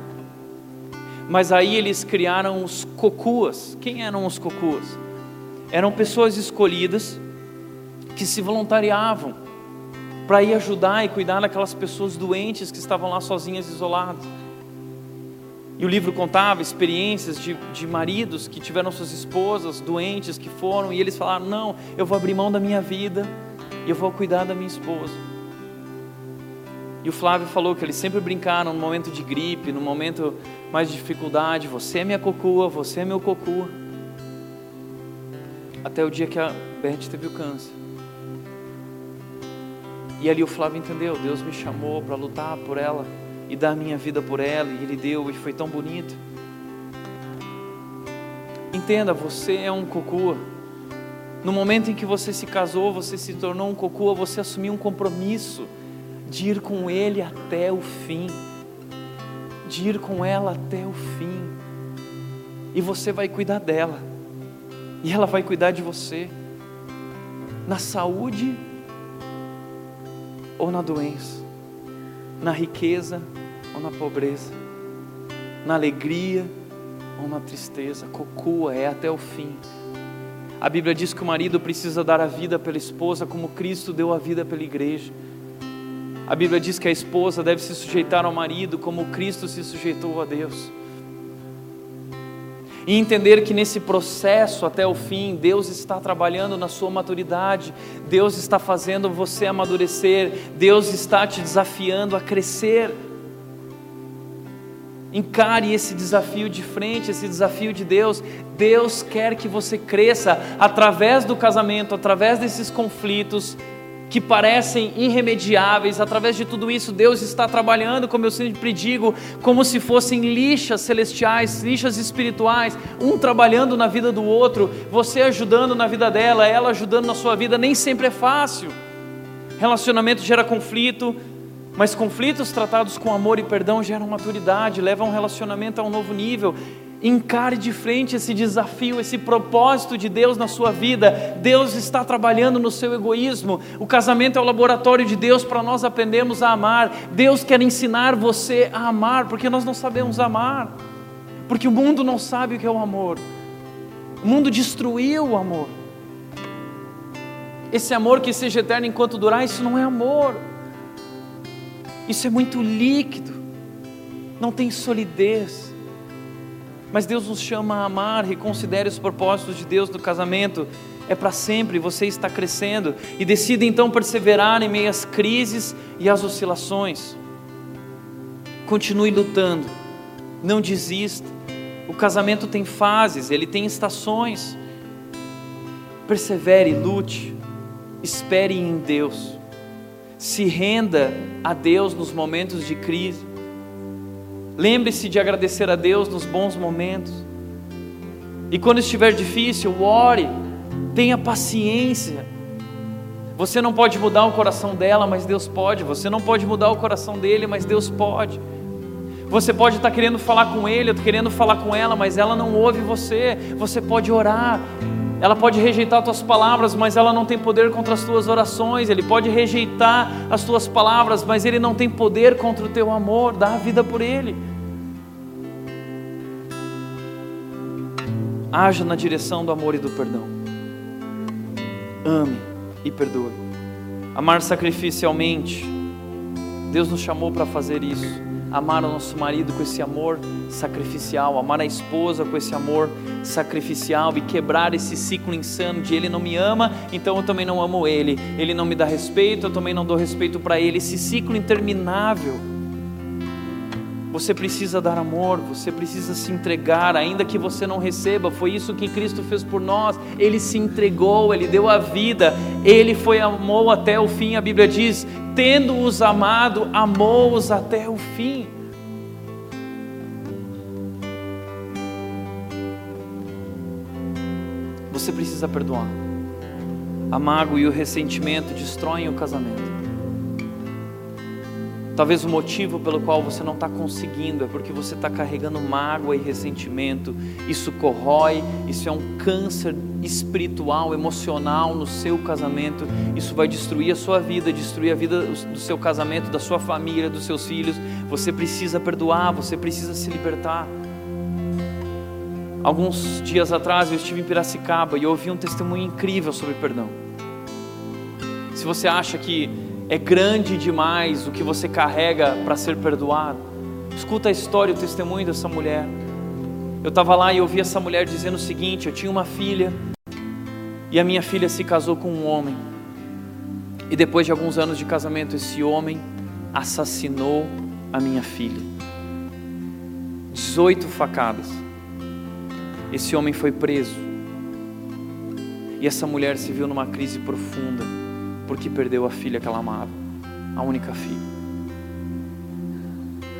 Mas aí eles criaram os cocuas. Quem eram os cocuas? Eram pessoas escolhidas que se voluntariavam para ir ajudar e cuidar daquelas pessoas doentes que estavam lá sozinhas, isoladas. E o livro contava experiências de, de maridos que tiveram suas esposas doentes, que foram, e eles falaram: Não, eu vou abrir mão da minha vida e eu vou cuidar da minha esposa. E o Flávio falou que eles sempre brincaram no momento de gripe, no momento mais de dificuldade: Você é minha cocua, você é meu cocua. Até o dia que a Beth teve o câncer. E ali o Flávio entendeu: Deus me chamou para lutar por ela e dar minha vida por ela, e Ele deu, e foi tão bonito. Entenda, você é um cocua. No momento em que você se casou, você se tornou um cocua, você assumiu um compromisso de ir com Ele até o fim, de ir com ela até o fim, e você vai cuidar dela, e ela vai cuidar de você, na saúde ou na doença, na riqueza ou na pobreza, na alegria ou na tristeza. Cocua é até o fim. A Bíblia diz que o marido precisa dar a vida pela esposa como Cristo deu a vida pela igreja. A Bíblia diz que a esposa deve se sujeitar ao marido como Cristo se sujeitou a Deus. E entender que nesse processo até o fim, Deus está trabalhando na sua maturidade, Deus está fazendo você amadurecer, Deus está te desafiando a crescer. Encare esse desafio de frente, esse desafio de Deus. Deus quer que você cresça através do casamento, através desses conflitos que parecem irremediáveis. Através de tudo isso, Deus está trabalhando, como eu sempre digo, como se fossem lixas celestiais, lixas espirituais, um trabalhando na vida do outro, você ajudando na vida dela, ela ajudando na sua vida. Nem sempre é fácil. Relacionamento gera conflito, mas conflitos tratados com amor e perdão geram maturidade, levam um relacionamento a um novo nível. Encare de frente esse desafio, esse propósito de Deus na sua vida. Deus está trabalhando no seu egoísmo. O casamento é o laboratório de Deus para nós aprendermos a amar. Deus quer ensinar você a amar, porque nós não sabemos amar. Porque o mundo não sabe o que é o amor. O mundo destruiu o amor. Esse amor que seja eterno enquanto durar, isso não é amor. Isso é muito líquido, não tem solidez. Mas Deus nos chama a amar, reconsidere os propósitos de Deus do casamento. É para sempre, você está crescendo e decida então perseverar em meio às crises e às oscilações. Continue lutando, não desista. O casamento tem fases, ele tem estações. Persevere, lute, espere em Deus se renda a Deus nos momentos de crise. Lembre-se de agradecer a Deus nos bons momentos. E quando estiver difícil, ore, tenha paciência. Você não pode mudar o coração dela, mas Deus pode. Você não pode mudar o coração dele, mas Deus pode. Você pode estar querendo falar com ele, querendo falar com ela, mas ela não ouve você. Você pode orar, ela pode rejeitar as tuas palavras, mas ela não tem poder contra as tuas orações. Ele pode rejeitar as tuas palavras, mas ele não tem poder contra o teu amor. Dá a vida por ele. Haja na direção do amor e do perdão. Ame e perdoe. Amar sacrificialmente. Deus nos chamou para fazer isso amar o nosso marido com esse amor sacrificial, amar a esposa com esse amor sacrificial e quebrar esse ciclo insano de ele não me ama, então eu também não amo ele, ele não me dá respeito, eu também não dou respeito para ele, esse ciclo interminável. Você precisa dar amor, você precisa se entregar, ainda que você não receba. Foi isso que Cristo fez por nós. Ele se entregou, ele deu a vida, ele foi amou até o fim. A Bíblia diz: tendo-os amado, amou-os até o fim. Você precisa perdoar. A mágoa e o ressentimento destroem o casamento. Talvez o motivo pelo qual você não está conseguindo é porque você está carregando mágoa e ressentimento. Isso corrói, isso é um câncer espiritual, emocional no seu casamento. Isso vai destruir a sua vida, destruir a vida do seu casamento, da sua família, dos seus filhos. Você precisa perdoar, você precisa se libertar. Alguns dias atrás eu estive em Piracicaba e ouvi um testemunho incrível sobre perdão. Se você acha que é grande demais o que você carrega para ser perdoado. Escuta a história, o testemunho dessa mulher. Eu estava lá e ouvi essa mulher dizendo o seguinte: eu tinha uma filha e a minha filha se casou com um homem. E depois de alguns anos de casamento, esse homem assassinou a minha filha. 18 facadas. Esse homem foi preso. E essa mulher se viu numa crise profunda porque perdeu a filha que ela amava, a única filha.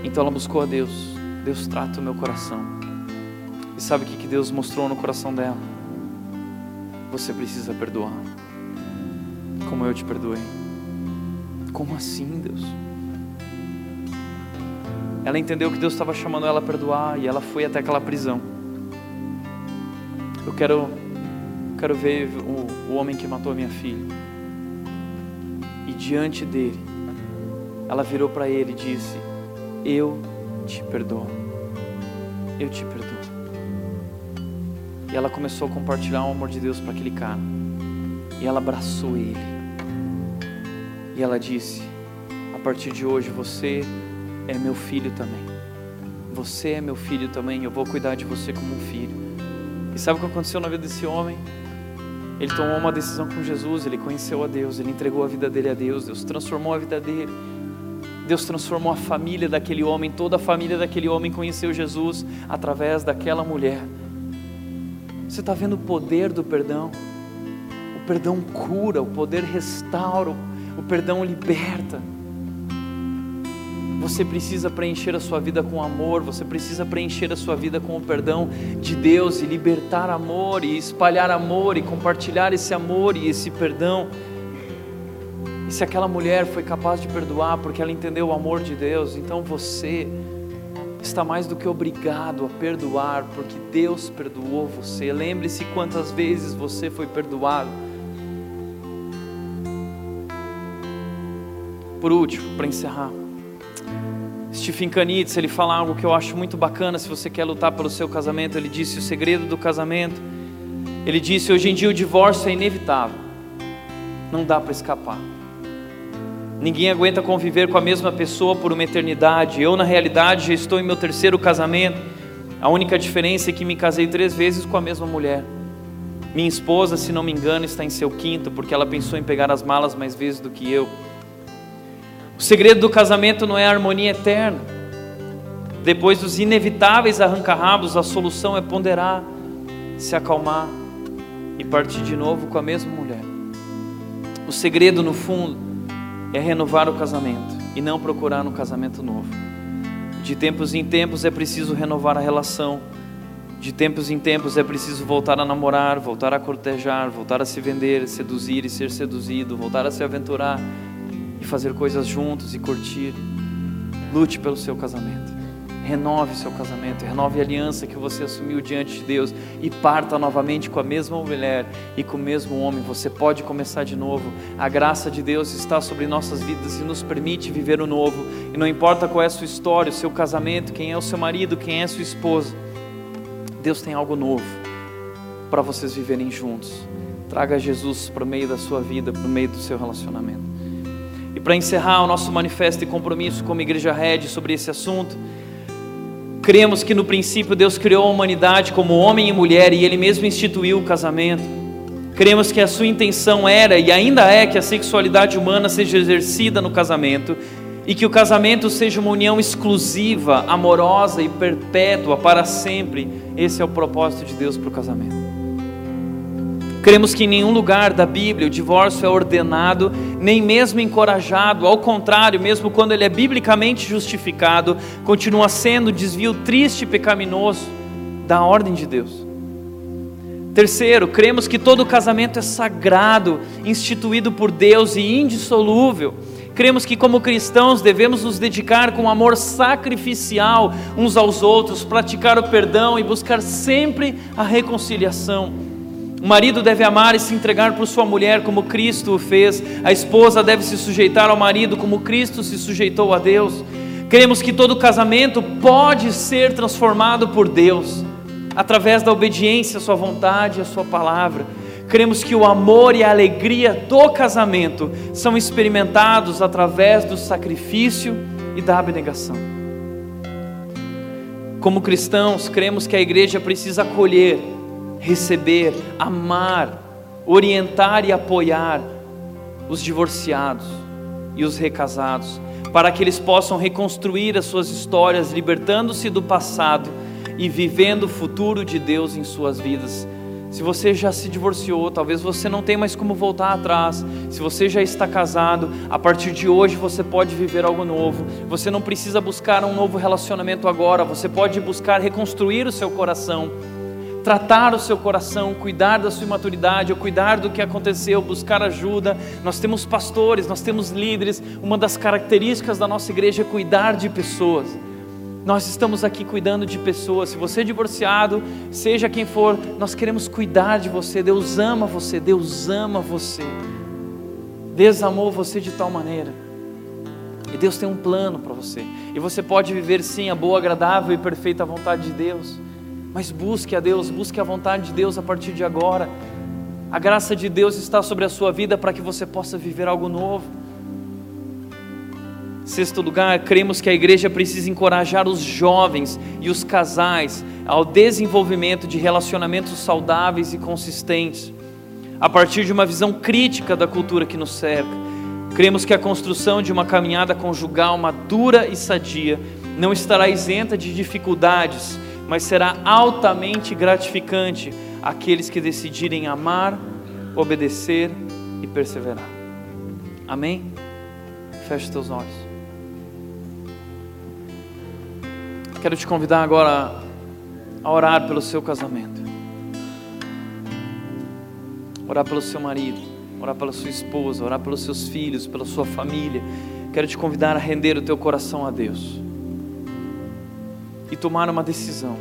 Então ela buscou a Deus. Deus trata o meu coração. E sabe o que Deus mostrou no coração dela? Você precisa perdoar, como eu te perdoei. Como assim, Deus? Ela entendeu que Deus estava chamando ela a perdoar e ela foi até aquela prisão. Eu quero, quero ver o, o homem que matou a minha filha diante dele, ela virou para ele e disse: Eu te perdoo. Eu te perdoo. E ela começou a compartilhar o amor de Deus para aquele cara. E ela abraçou ele. E ela disse: A partir de hoje você é meu filho também. Você é meu filho também. Eu vou cuidar de você como um filho. E sabe o que aconteceu na vida desse homem? Ele tomou uma decisão com Jesus, ele conheceu a Deus, ele entregou a vida dele a Deus, Deus transformou a vida dele. Deus transformou a família daquele homem, toda a família daquele homem conheceu Jesus através daquela mulher. Você está vendo o poder do perdão? O perdão cura, o poder restaura, o perdão liberta. Você precisa preencher a sua vida com amor, você precisa preencher a sua vida com o perdão de Deus e libertar amor e espalhar amor e compartilhar esse amor e esse perdão. E se aquela mulher foi capaz de perdoar porque ela entendeu o amor de Deus, então você está mais do que obrigado a perdoar porque Deus perdoou você. Lembre-se quantas vezes você foi perdoado. Por último, para encerrar, Stephen Kanitz, ele fala algo que eu acho muito bacana se você quer lutar pelo seu casamento. Ele disse: o segredo do casamento. Ele disse: hoje em dia o divórcio é inevitável, não dá para escapar. Ninguém aguenta conviver com a mesma pessoa por uma eternidade. Eu, na realidade, já estou em meu terceiro casamento. A única diferença é que me casei três vezes com a mesma mulher. Minha esposa, se não me engano, está em seu quinto, porque ela pensou em pegar as malas mais vezes do que eu. O segredo do casamento não é a harmonia eterna. Depois dos inevitáveis arranca-rabos, a solução é ponderar, se acalmar e partir de novo com a mesma mulher. O segredo, no fundo, é renovar o casamento e não procurar um casamento novo. De tempos em tempos é preciso renovar a relação. De tempos em tempos é preciso voltar a namorar, voltar a cortejar, voltar a se vender, seduzir e ser seduzido, voltar a se aventurar fazer coisas juntos e curtir. Lute pelo seu casamento. Renove seu casamento, renove a aliança que você assumiu diante de Deus e parta novamente com a mesma mulher e com o mesmo homem. Você pode começar de novo. A graça de Deus está sobre nossas vidas e nos permite viver o novo. E não importa qual é a sua história, o seu casamento, quem é o seu marido, quem é a sua esposa. Deus tem algo novo para vocês viverem juntos. Traga Jesus para o meio da sua vida, para o meio do seu relacionamento. E para encerrar o nosso manifesto e compromisso como Igreja Red sobre esse assunto, cremos que no princípio Deus criou a humanidade como homem e mulher e Ele mesmo instituiu o casamento. Cremos que a sua intenção era e ainda é que a sexualidade humana seja exercida no casamento e que o casamento seja uma união exclusiva, amorosa e perpétua para sempre. Esse é o propósito de Deus para o casamento. Cremos que em nenhum lugar da Bíblia o divórcio é ordenado, nem mesmo encorajado, ao contrário, mesmo quando ele é biblicamente justificado, continua sendo um desvio triste e pecaminoso da ordem de Deus. Terceiro, cremos que todo casamento é sagrado, instituído por Deus e indissolúvel. Cremos que, como cristãos, devemos nos dedicar com amor sacrificial uns aos outros, praticar o perdão e buscar sempre a reconciliação. O marido deve amar e se entregar por sua mulher como Cristo o fez. A esposa deve se sujeitar ao marido como Cristo se sujeitou a Deus. Cremos que todo casamento pode ser transformado por Deus através da obediência à Sua vontade e à Sua palavra. Cremos que o amor e a alegria do casamento são experimentados através do sacrifício e da abnegação. Como cristãos, cremos que a igreja precisa acolher, receber, amar, orientar e apoiar os divorciados e os recasados, para que eles possam reconstruir as suas histórias, libertando-se do passado e vivendo o futuro de Deus em suas vidas. Se você já se divorciou, talvez você não tenha mais como voltar atrás. Se você já está casado, a partir de hoje você pode viver algo novo. Você não precisa buscar um novo relacionamento agora, você pode buscar reconstruir o seu coração, tratar o seu coração, cuidar da sua imaturidade, ou cuidar do que aconteceu, buscar ajuda. Nós temos pastores, nós temos líderes. Uma das características da nossa igreja é cuidar de pessoas. Nós estamos aqui cuidando de pessoas. Se você é divorciado, seja quem for, nós queremos cuidar de você. Deus ama você, Deus ama você. Deus amou você de tal maneira. E Deus tem um plano para você. E você pode viver sim a boa, agradável e perfeita vontade de Deus. Mas busque a Deus, busque a vontade de Deus a partir de agora. A graça de Deus está sobre a sua vida para que você possa viver algo novo. Sexto lugar, cremos que a igreja precisa encorajar os jovens e os casais ao desenvolvimento de relacionamentos saudáveis e consistentes, a partir de uma visão crítica da cultura que nos cerca. Cremos que a construção de uma caminhada conjugal madura e sadia não estará isenta de dificuldades, mas será altamente gratificante àqueles que decidirem amar, obedecer e perseverar. Amém? Feche teus olhos. Quero te convidar agora a orar pelo seu casamento, orar pelo seu marido, orar pela sua esposa, orar pelos seus filhos, pela sua família. Quero te convidar a render o teu coração a Deus e tomar uma decisão.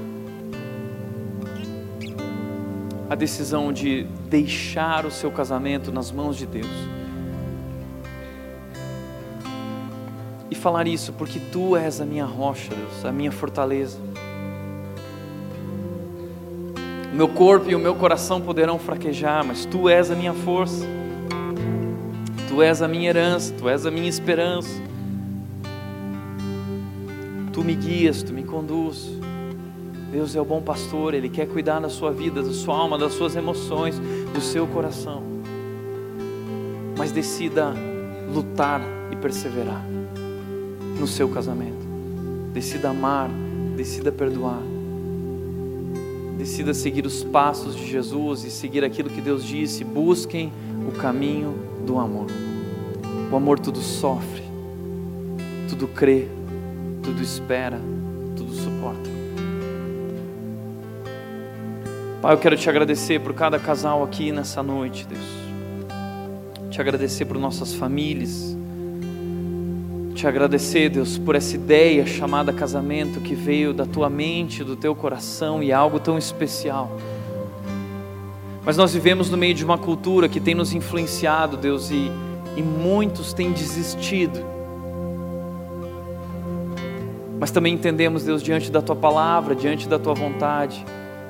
A decisão de deixar o seu casamento nas mãos de Deus e falar isso, porque tu és a minha rocha, Deus, a minha fortaleza. O meu corpo e o meu coração poderão fraquejar, mas tu és a minha força, tu és a minha herança, tu és a minha esperança. Tu me guias, tu me conduz. Deus é o bom pastor, Ele quer cuidar da sua vida, da sua alma, das suas emoções, do seu coração. Mas decida lutar e perseverar no seu casamento. Decida amar, decida perdoar. Decida seguir os passos de Jesus e seguir aquilo que Deus disse. Busquem o caminho do amor. O amor tudo sofre, tudo crê, tudo espera, tudo suporta. Pai, eu quero te agradecer por cada casal aqui nessa noite, Deus. Te agradecer por nossas famílias te agradecer, Deus, por essa ideia chamada casamento que veio da tua mente, do teu coração e algo tão especial. Mas nós vivemos no meio de uma cultura que tem nos influenciado, Deus, e, e muitos têm desistido. Mas também entendemos, Deus, diante da tua palavra, diante da tua vontade,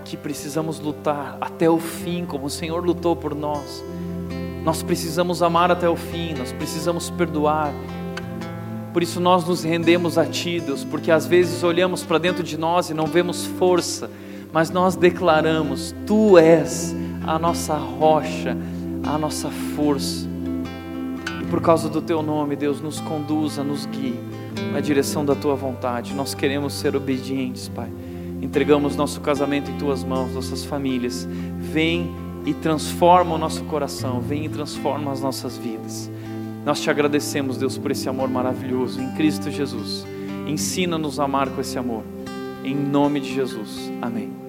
que precisamos lutar até o fim, como o Senhor lutou por nós. Nós precisamos amar até o fim, nós precisamos perdoar por isso nós nos rendemos a Ti, Deus, porque às vezes olhamos para dentro de nós e não vemos força, mas nós declaramos: Tu és a nossa rocha, a nossa força. por causa do teu nome, Deus, nos conduza, nos guie na direção da tua vontade. Nós queremos ser obedientes, Pai. Entregamos nosso casamento em tuas mãos, nossas famílias. Vem e transforma o nosso coração, vem e transforma as nossas vidas. Nós te agradecemos, Deus, por esse amor maravilhoso em Cristo Jesus. Ensina-nos a amar com esse amor. Em nome de Jesus. Amém.